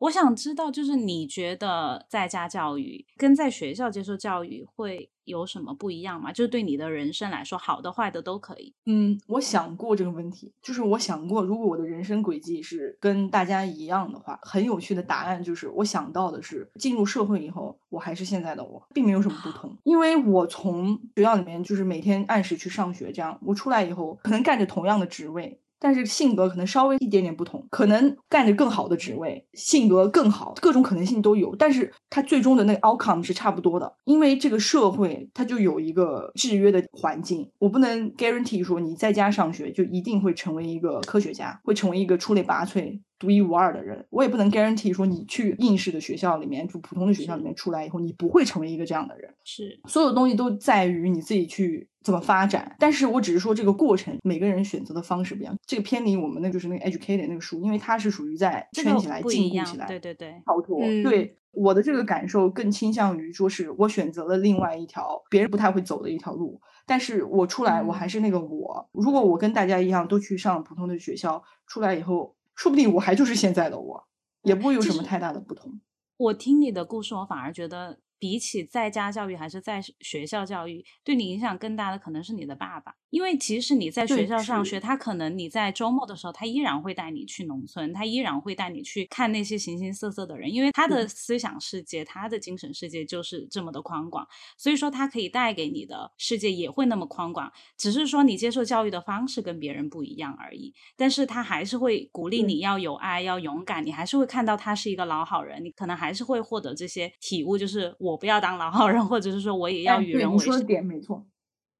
我想知道，就是你觉得在家教育跟在学校接受教育会有什么不一样吗？就是对你的人生来说，好的、坏的都可以。嗯，我想过这个问题，就是我想过，如果我的人生轨迹是跟大家一样的话，很有趣的答案就是，我想到的是，进入社会以后，我还是现在的我，并没有什么不同。因为我从学校里面就是每天按时去上学，这样我出来以后，可能干着同样的职位。但是性格可能稍微一点点不同，可能干着更好的职位，性格更好，各种可能性都有。但是它最终的那个 outcome 是差不多的，因为这个社会它就有一个制约的环境，我不能 guarantee 说你在家上学就一定会成为一个科学家，会成为一个出类拔萃。独一无二的人，我也不能 guarantee 说你去应试的学校里面，就普通的学校里面出来以后，你不会成为一个这样的人。是，所有东西都在于你自己去怎么发展。但是我只是说这个过程，每个人选择的方式不一样。这个偏离我们那就是那个 educated 那个书，因为它是属于在圈起来、禁锢起来、对对对，逃脱。对我的这个感受更倾向于说是我选择了另外一条别人不太会走的一条路，但是我出来我还是那个我。如果我跟大家一样都去上普通的学校，出来以后。说不定我还就是现在的我，也不会有什么太大的不同。我听你的故事，我反而觉得。比起在家教育还是在学校教育，对你影响更大的可能是你的爸爸，因为其实你在学校上学，他可能你在周末的时候，他依然会带你去农村，他依然会带你去看那些形形色色的人，因为他的思想世界、他的精神世界就是这么的宽广，所以说他可以带给你的世界也会那么宽广，只是说你接受教育的方式跟别人不一样而已。但是他还是会鼓励你要有爱、要勇敢，你还是会看到他是一个老好人，你可能还是会获得这些体悟，就是我。我不要当老好人，或者是说我也要与人为善。你说的点没错，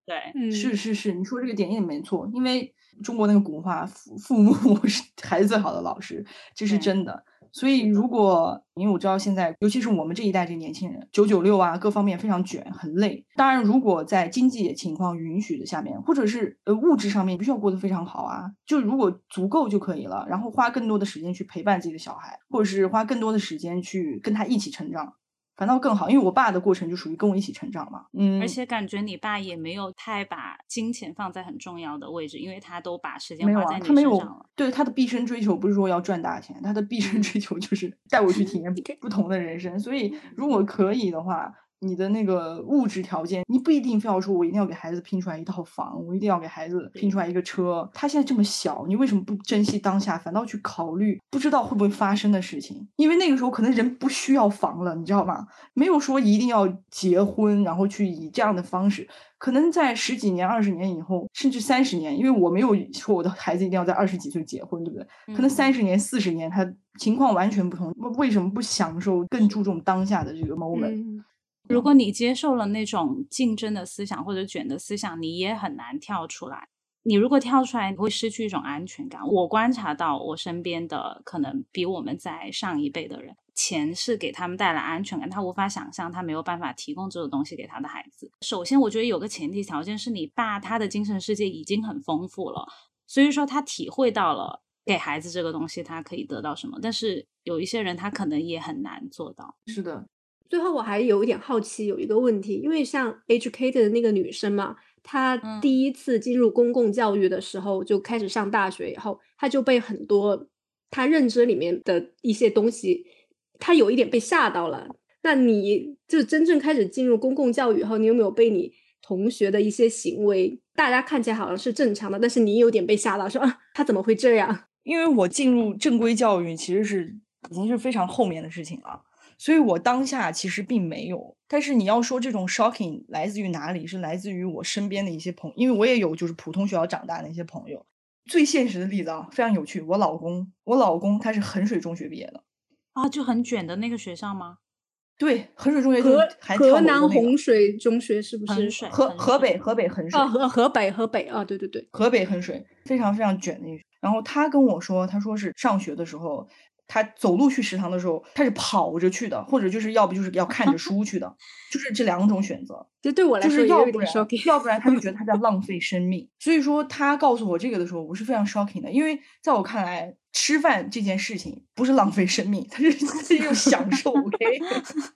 对，是是是，你说这个点也没错，因为中国那个古话，父父母 <laughs> 是孩子最好的老师，这是真的。所以，如果因为我知道现在，尤其是我们这一代这年轻人，九九六啊，各方面非常卷，很累。当然，如果在经济情况允许的下面，或者是呃物质上面，不需要过得非常好啊。就如果足够就可以了，然后花更多的时间去陪伴自己的小孩，或者是花更多的时间去跟他一起成长。反倒更好，因为我爸的过程就属于跟我一起成长嘛。嗯，而且感觉你爸也没有太把金钱放在很重要的位置，因为他都把时间花在你身上了。对他的毕生追求不是说要赚大钱，他的毕生追求就是带我去体验 <laughs> 不同的人生。所以如果可以的话。你的那个物质条件，你不一定非要说，我一定要给孩子拼出来一套房，我一定要给孩子拼出来一个车。他现在这么小，你为什么不珍惜当下，反倒去考虑不知道会不会发生的事情？因为那个时候可能人不需要房了，你知道吗？没有说一定要结婚，然后去以这样的方式。可能在十几年、二十年以后，甚至三十年，因为我没有说我的孩子一定要在二十几岁结婚，对不对？可能三十年、四十年，他情况完全不同。为什么不享受更注重当下的这个 moment？如果你接受了那种竞争的思想或者卷的思想，你也很难跳出来。你如果跳出来，你会失去一种安全感。我观察到我身边的可能比我们在上一辈的人，钱是给他们带来安全感，他无法想象，他没有办法提供这个东西给他的孩子。首先，我觉得有个前提条件是你爸他的精神世界已经很丰富了，所以说他体会到了给孩子这个东西他可以得到什么。但是有一些人他可能也很难做到。是的。最后我还有一点好奇，有一个问题，因为像 educated 的那个女生嘛，她第一次进入公共教育的时候，就开始上大学以后，她就被很多她认知里面的一些东西，她有一点被吓到了。那你就真正开始进入公共教育以后，你有没有被你同学的一些行为，大家看起来好像是正常的，但是你有点被吓到，说啊，他怎么会这样？因为我进入正规教育其实是已经是非常后面的事情了。所以我当下其实并没有，但是你要说这种 shocking 来自于哪里，是来自于我身边的一些朋友，因为我也有就是普通学校长大的一些朋友。最现实的例子啊，非常有趣，我老公，我老公他是衡水中学毕业的，啊，就很卷的那个学校吗？对，衡水中学就河还河南的那个洪水中学是不是？衡水河河北河北衡水啊，河河北河北啊，对对对，河北衡水非常非常卷的一个。然后他跟我说，他说是上学的时候，他走路去食堂的时候，他是跑着去的，或者就是要不就是要看着 <laughs> 书去的，就是这两种选择。就对我来说要不然。要不然他就觉得他在 <laughs> 浪费生命。所以说他告诉我这个的时候，我是非常 shocking 的，因为在我看来，吃饭这件事情不是浪费生命，它是它是一种享受。OK，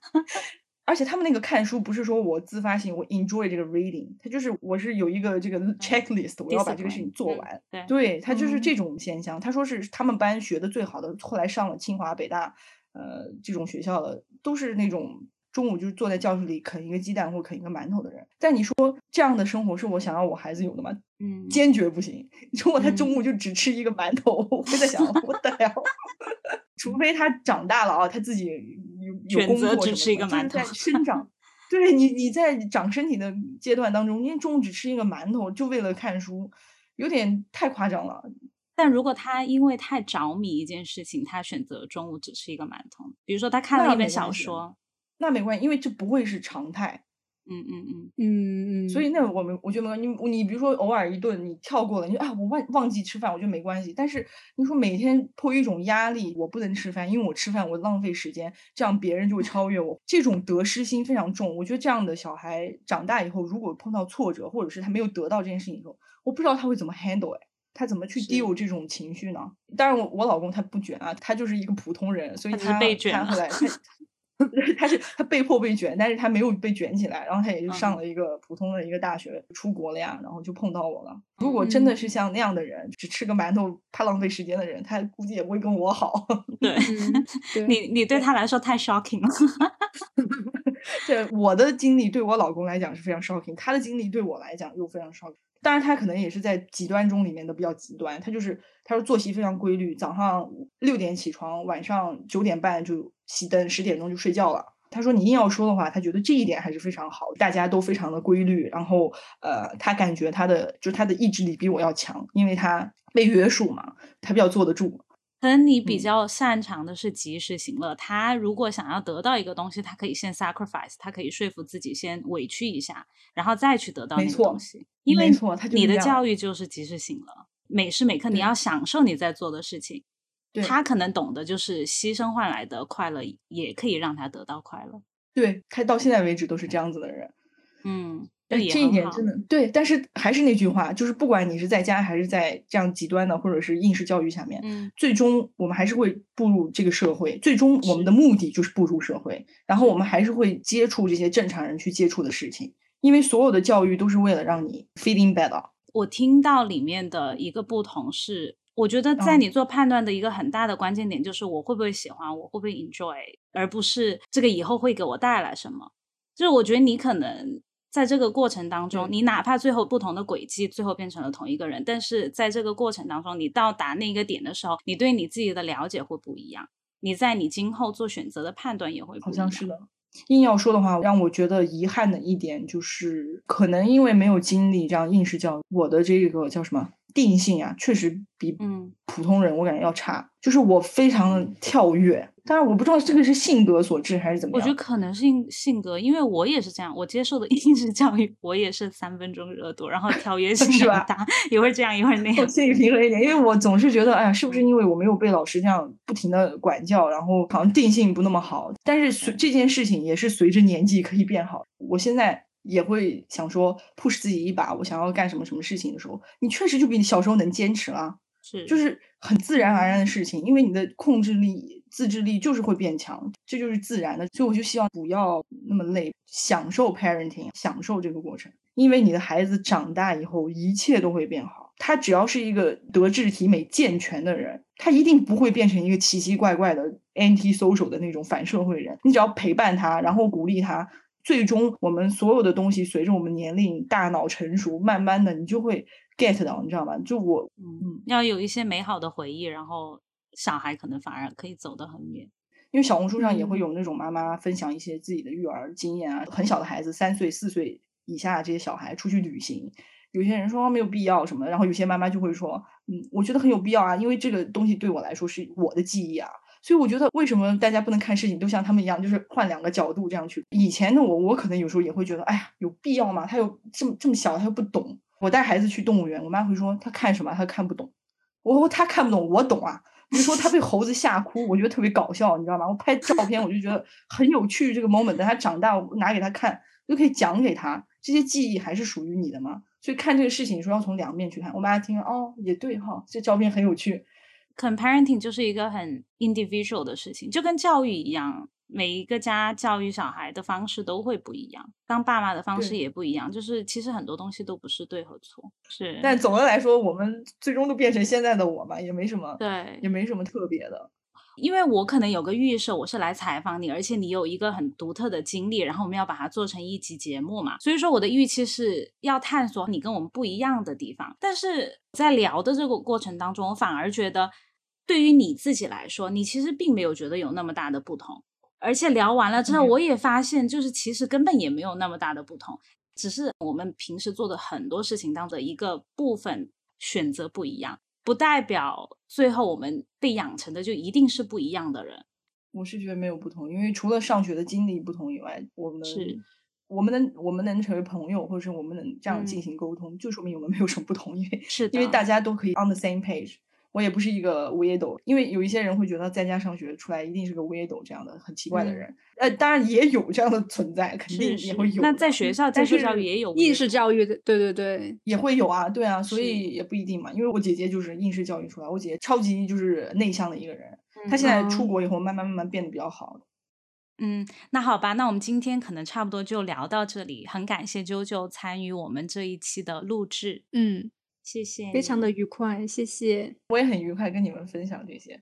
<laughs> 而且他们那个看书不是说我自发性我 enjoy 这个 reading，他就是我是有一个这个 checklist，我要把这个事情做嗯完。对对他就是嗯这种现象。他说是他们班学的最好的，后来上了清华、北大，呃，这种学校的，都是那种中午就是坐在教室里啃一个鸡蛋或啃一个馒头的人。但你说这样的生活是我想要我孩子有的吗？嗯，坚决不行。如果他嗯中午就只吃一个馒头，我会在想，<laughs> 我的了，除非他长大了啊，他自己有有工作择只吃一个馒头生长。对你，你在长身体的阶段当中，你中午只吃一个馒头，就为了看书，有点太夸张了。但如果他因为太着迷一件事情，他选择中午只吃一个馒头，比如说他看了一本小说，那没关系，因为这不会是常态。嗯嗯嗯，嗯嗯，所以那我们我觉得没关系。你你比如说偶尔一顿你跳过了，你就啊我忘忘记吃饭，我觉得没关系。但是你说每天迫于一种压力，我不能吃饭，因为我吃饭我浪费时间，这样别人就会超越我，这种得失心非常重。我觉得这样的小孩长大以后，如果碰到挫折，或者是他没有得到这件事情的时候，我不知道他会怎么 handle 哎。他怎么去 deal 这种情绪呢？当然我，我老公他不卷啊，他就是一个普通人，所以他只是他被卷了他后来他 <laughs> 他是他被迫被卷，但是他没有被卷起来，然后他也就上嗯了一个普通的一个大学，出国了呀，然后就碰到我了。如果真的嗯是像那样的人，只吃个馒头怕浪费时间的人，他估计也不会跟我好。<laughs> 对 <laughs> 你你对他来说太 shocking 了，对我的经历对我老公来讲是非常 shocking，他的经历对我来讲又非常 shocking。当然，他可能也是在极端中里面的比较极端。他就是他说作息非常规律，早上六点起床，晚上九点半就熄灯，十点钟就睡觉了。他说你硬要说的话，他觉得这一点还是非常好，大家都非常的规律。然后呃，他感觉他的就他的意志力比我要强，因为他被约束嘛，他比较坐得住。可能你比嗯较擅长的是及时行乐。他如果想要得到一个东西，他可以先 sacrifice，他可以说服自己先委屈一下，然后再去得到那个东西。因为没错他就是你的教育就是及时行乐，每时每刻你要享受你在做的事情。他可能懂得就是牺牲换来的快乐，也可以让他得到快乐。对他到现在为止都是这样子的人。嗯，这一点真的对，但是还是那句话，就是不管你是在家还是在这样极端的或者是应试教育下面，嗯最终我们还是会步入这个社会，最终我们的目的就是步入社会，然后我们还是会接触这些正常人去接触的事情，因为所有的教育都是为了让你 feeling better。我听到里面的一个不同是，我觉得在嗯你做判断的一个很大的关键点就是我会不会喜欢，我会不会 enjoy，而不是这个以后会给我带来什么。就是我觉得你可能在这个过程当中，对你哪怕最后不同的轨迹，最后变成了同一个人，但是在这个过程当中，你到达那个点的时候，你对你自己的了解会不一样，你在你今后做选择的判断也会不好一样。好像是的。硬要说的话，让我觉得遗憾的一点就是，可能因为没有经历这样应试教育，我的这个叫什么定性啊，确实比嗯普通人我感觉要差。就是我非常的跳跃，当然我不知道这个是性格所致还是怎么样。我觉得可能是性性格，因为我也是这样，我接受的 <laughs> 应试教育，我也是三分钟热度，然后跳跃 <laughs> 性是吧很大，一会儿这样，一会儿那样我样。心理平衡一点，因为我总是觉得，哎呀，是不是因为我没有被老师这样不停的管教，然后好像定性不那么好？但是随这件事情也是随着年纪可以变好。我现在也会想说，push 自己一把，我想要干什么什么事情的时候，你确实就比你小时候能坚持了，是，就是很自然而然的事情，因为你的控制力、自制力就是会变强，这就是自然的。所以我就希望不要那么累，享受 parenting，享受这个过程。因为你的孩子长大以后，一切都会变好。他只要是一个德智体美健全的人，他一定不会变成一个奇奇怪怪的 anti social 的那种反社会人。你只要陪伴他，然后鼓励他，最终我们所有的东西随着我们年龄、大脑成熟，慢慢的你就会 get 到，你知道吗？就我嗯，要有一些美好的回忆，然后小孩可能反而可以走得很远。因为小红书上也会嗯有那种妈妈分享一些自己的育儿经验啊，很小的孩子，三岁、四岁以下这些小孩出去旅行，有些人说没有必要什么，然后有些妈妈就会说，嗯，我觉得很有必要啊，因为这个东西对我来说是我的记忆啊，所以我觉得，为什么大家不能看事情都像他们一样，就是换两个角度这样去？以前的我，我可能有时候也会觉得，哎呀，有必要吗？他又这么这么小，他又不懂。我带孩子去动物园，我妈会说他看什么，他看不懂。我说他看不懂，我懂啊。比如说他被猴子吓哭，我觉得特别搞笑，你知道吗？我拍照片，我就觉得很有趣。这个 moment，等他长大，我拿给他看，就可以讲给他。这些记忆还是属于你的吗？所以看这个事情，你说要从两面去看。我妈听，哦，也对哈，这照片很有趣。Comparenting 就是一个很 individual 的事情，就跟教育一样。每一个家教育小孩的方式都会不一样，当爸妈的方式也不一样。就是其实很多东西都不是对和错，是。但总的来说，我们最终都变成现在的我嘛，也没什么，对，也没什么特别的。因为我可能有个预设，我是来采访你，而且你有一个很独特的经历，然后我们要把它做成一集节目嘛。所以说，我的预期是要探索你跟我们不一样的地方。但是在聊的这个过程当中，我反而觉得，对于你自己来说，你其实并没有觉得有那么大的不同。而且聊完了之后，我也发现，就是其实根本也没有那么大的不同，只是我们平时做的很多事情当中的一个部分选择不一样，不代表最后我们被养成的就一定是不一样的人。我是觉得没有不同，因为除了上学的经历不同以外，我们是，我们能我们能成为朋友，或者是我们能这样进行沟通，就说明我们没有什么不同，因为是因为大家都可以 on the same page。我也不是一个 weirdo，因为有一些人会觉得在家上学出来一定是个 weirdo 这样的很奇怪的人。呃，当然也有这样的存在，肯定也会有。那在学校，在学校也有应试教育的，对对对，也会有啊，对啊，所以也不一定嘛。因为我姐姐就是应试教育出来，我姐姐超级就是内向的一个人，她现在出国以后慢慢慢慢变得比较好。嗯，那好吧，那我们今天可能差不多就聊到这里。很感谢啾啾参与我们这一期的录制。嗯。谢谢，非常的愉快，谢谢，我也很愉快跟你们分享这些。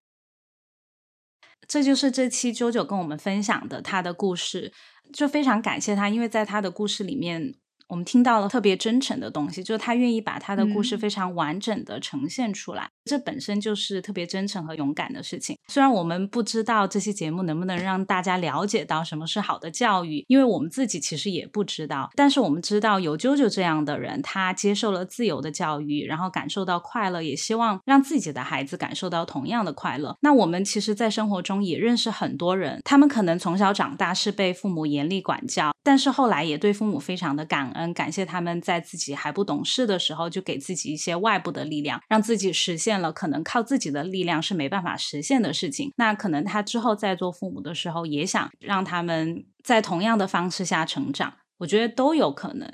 这就是这期周九跟我们分享的他的故事，就非常感谢他，因为在他的故事里面。我们听到了特别真诚的东西，就是他愿意把他的故事非常完整的呈现出来，这本身就是特别真诚和勇敢的事情。虽然我们不知道这期节目能不能让大家了解到什么是好的教育，因为我们自己其实也不知道，但是我们知道有啾啾这样的人，他接受了自由的教育，然后感受到快乐，也希望让自己的孩子感受到同样的快乐。那我们其实，在生活中也认识很多人，他们可能从小长大是被父母严厉管教，但是后来也对父母非常的感恩。感谢他们在自己还不懂事的时候，就给自己一些外部的力量，让自己实现了可能靠自己的力量是没办法实现的事情。那可能他之后在做父母的时候，也想让他们在同样的方式下成长，我觉得都有可能。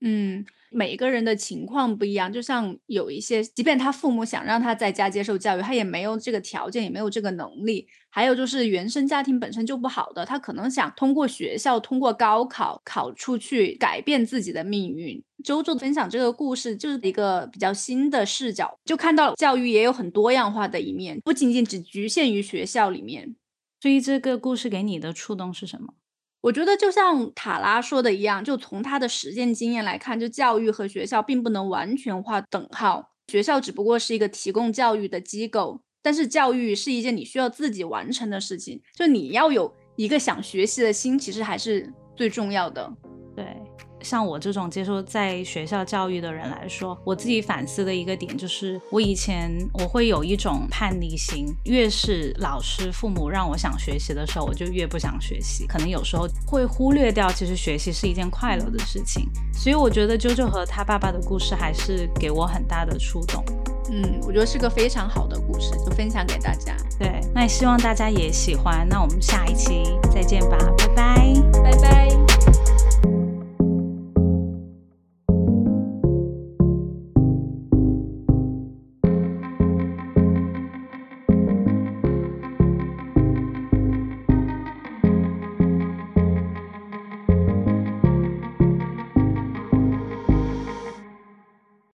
嗯。每个人的情况不一样，就像有一些，即便他父母想让他在家接受教育，他也没有这个条件，也没有这个能力。还有就是原生家庭本身就不好的，他可能想通过学校、通过高考考出去改变自己的命运。周周分享这个故事，就是一个比较新的视角，就看到教育也有很多样化的一面，不仅仅只局限于学校里面。所以这个故事给你的触动是什么？我觉得就像塔拉说的一样，就从他的实践经验来看，就教育和学校并不能完全划等号。学校只不过是一个提供教育的机构，但是教育是一件你需要自己完成的事情。就你要有一个想学习的心，其实还是最重要的。对。像我这种接受在学校教育的人来说，我自己反思的一个点就是，我以前我会有一种叛逆心，越是老师、父母让我想学习的时候，我就越不想学习。可能有时候会忽略掉，其实学习是一件快乐的事情。所以我觉得啾啾和他爸爸的故事还是给我很大的触动。嗯，我觉得是个非常好的故事，就分享给大家。对，那也希望大家也喜欢。那我们下一期再见吧，拜拜，拜拜。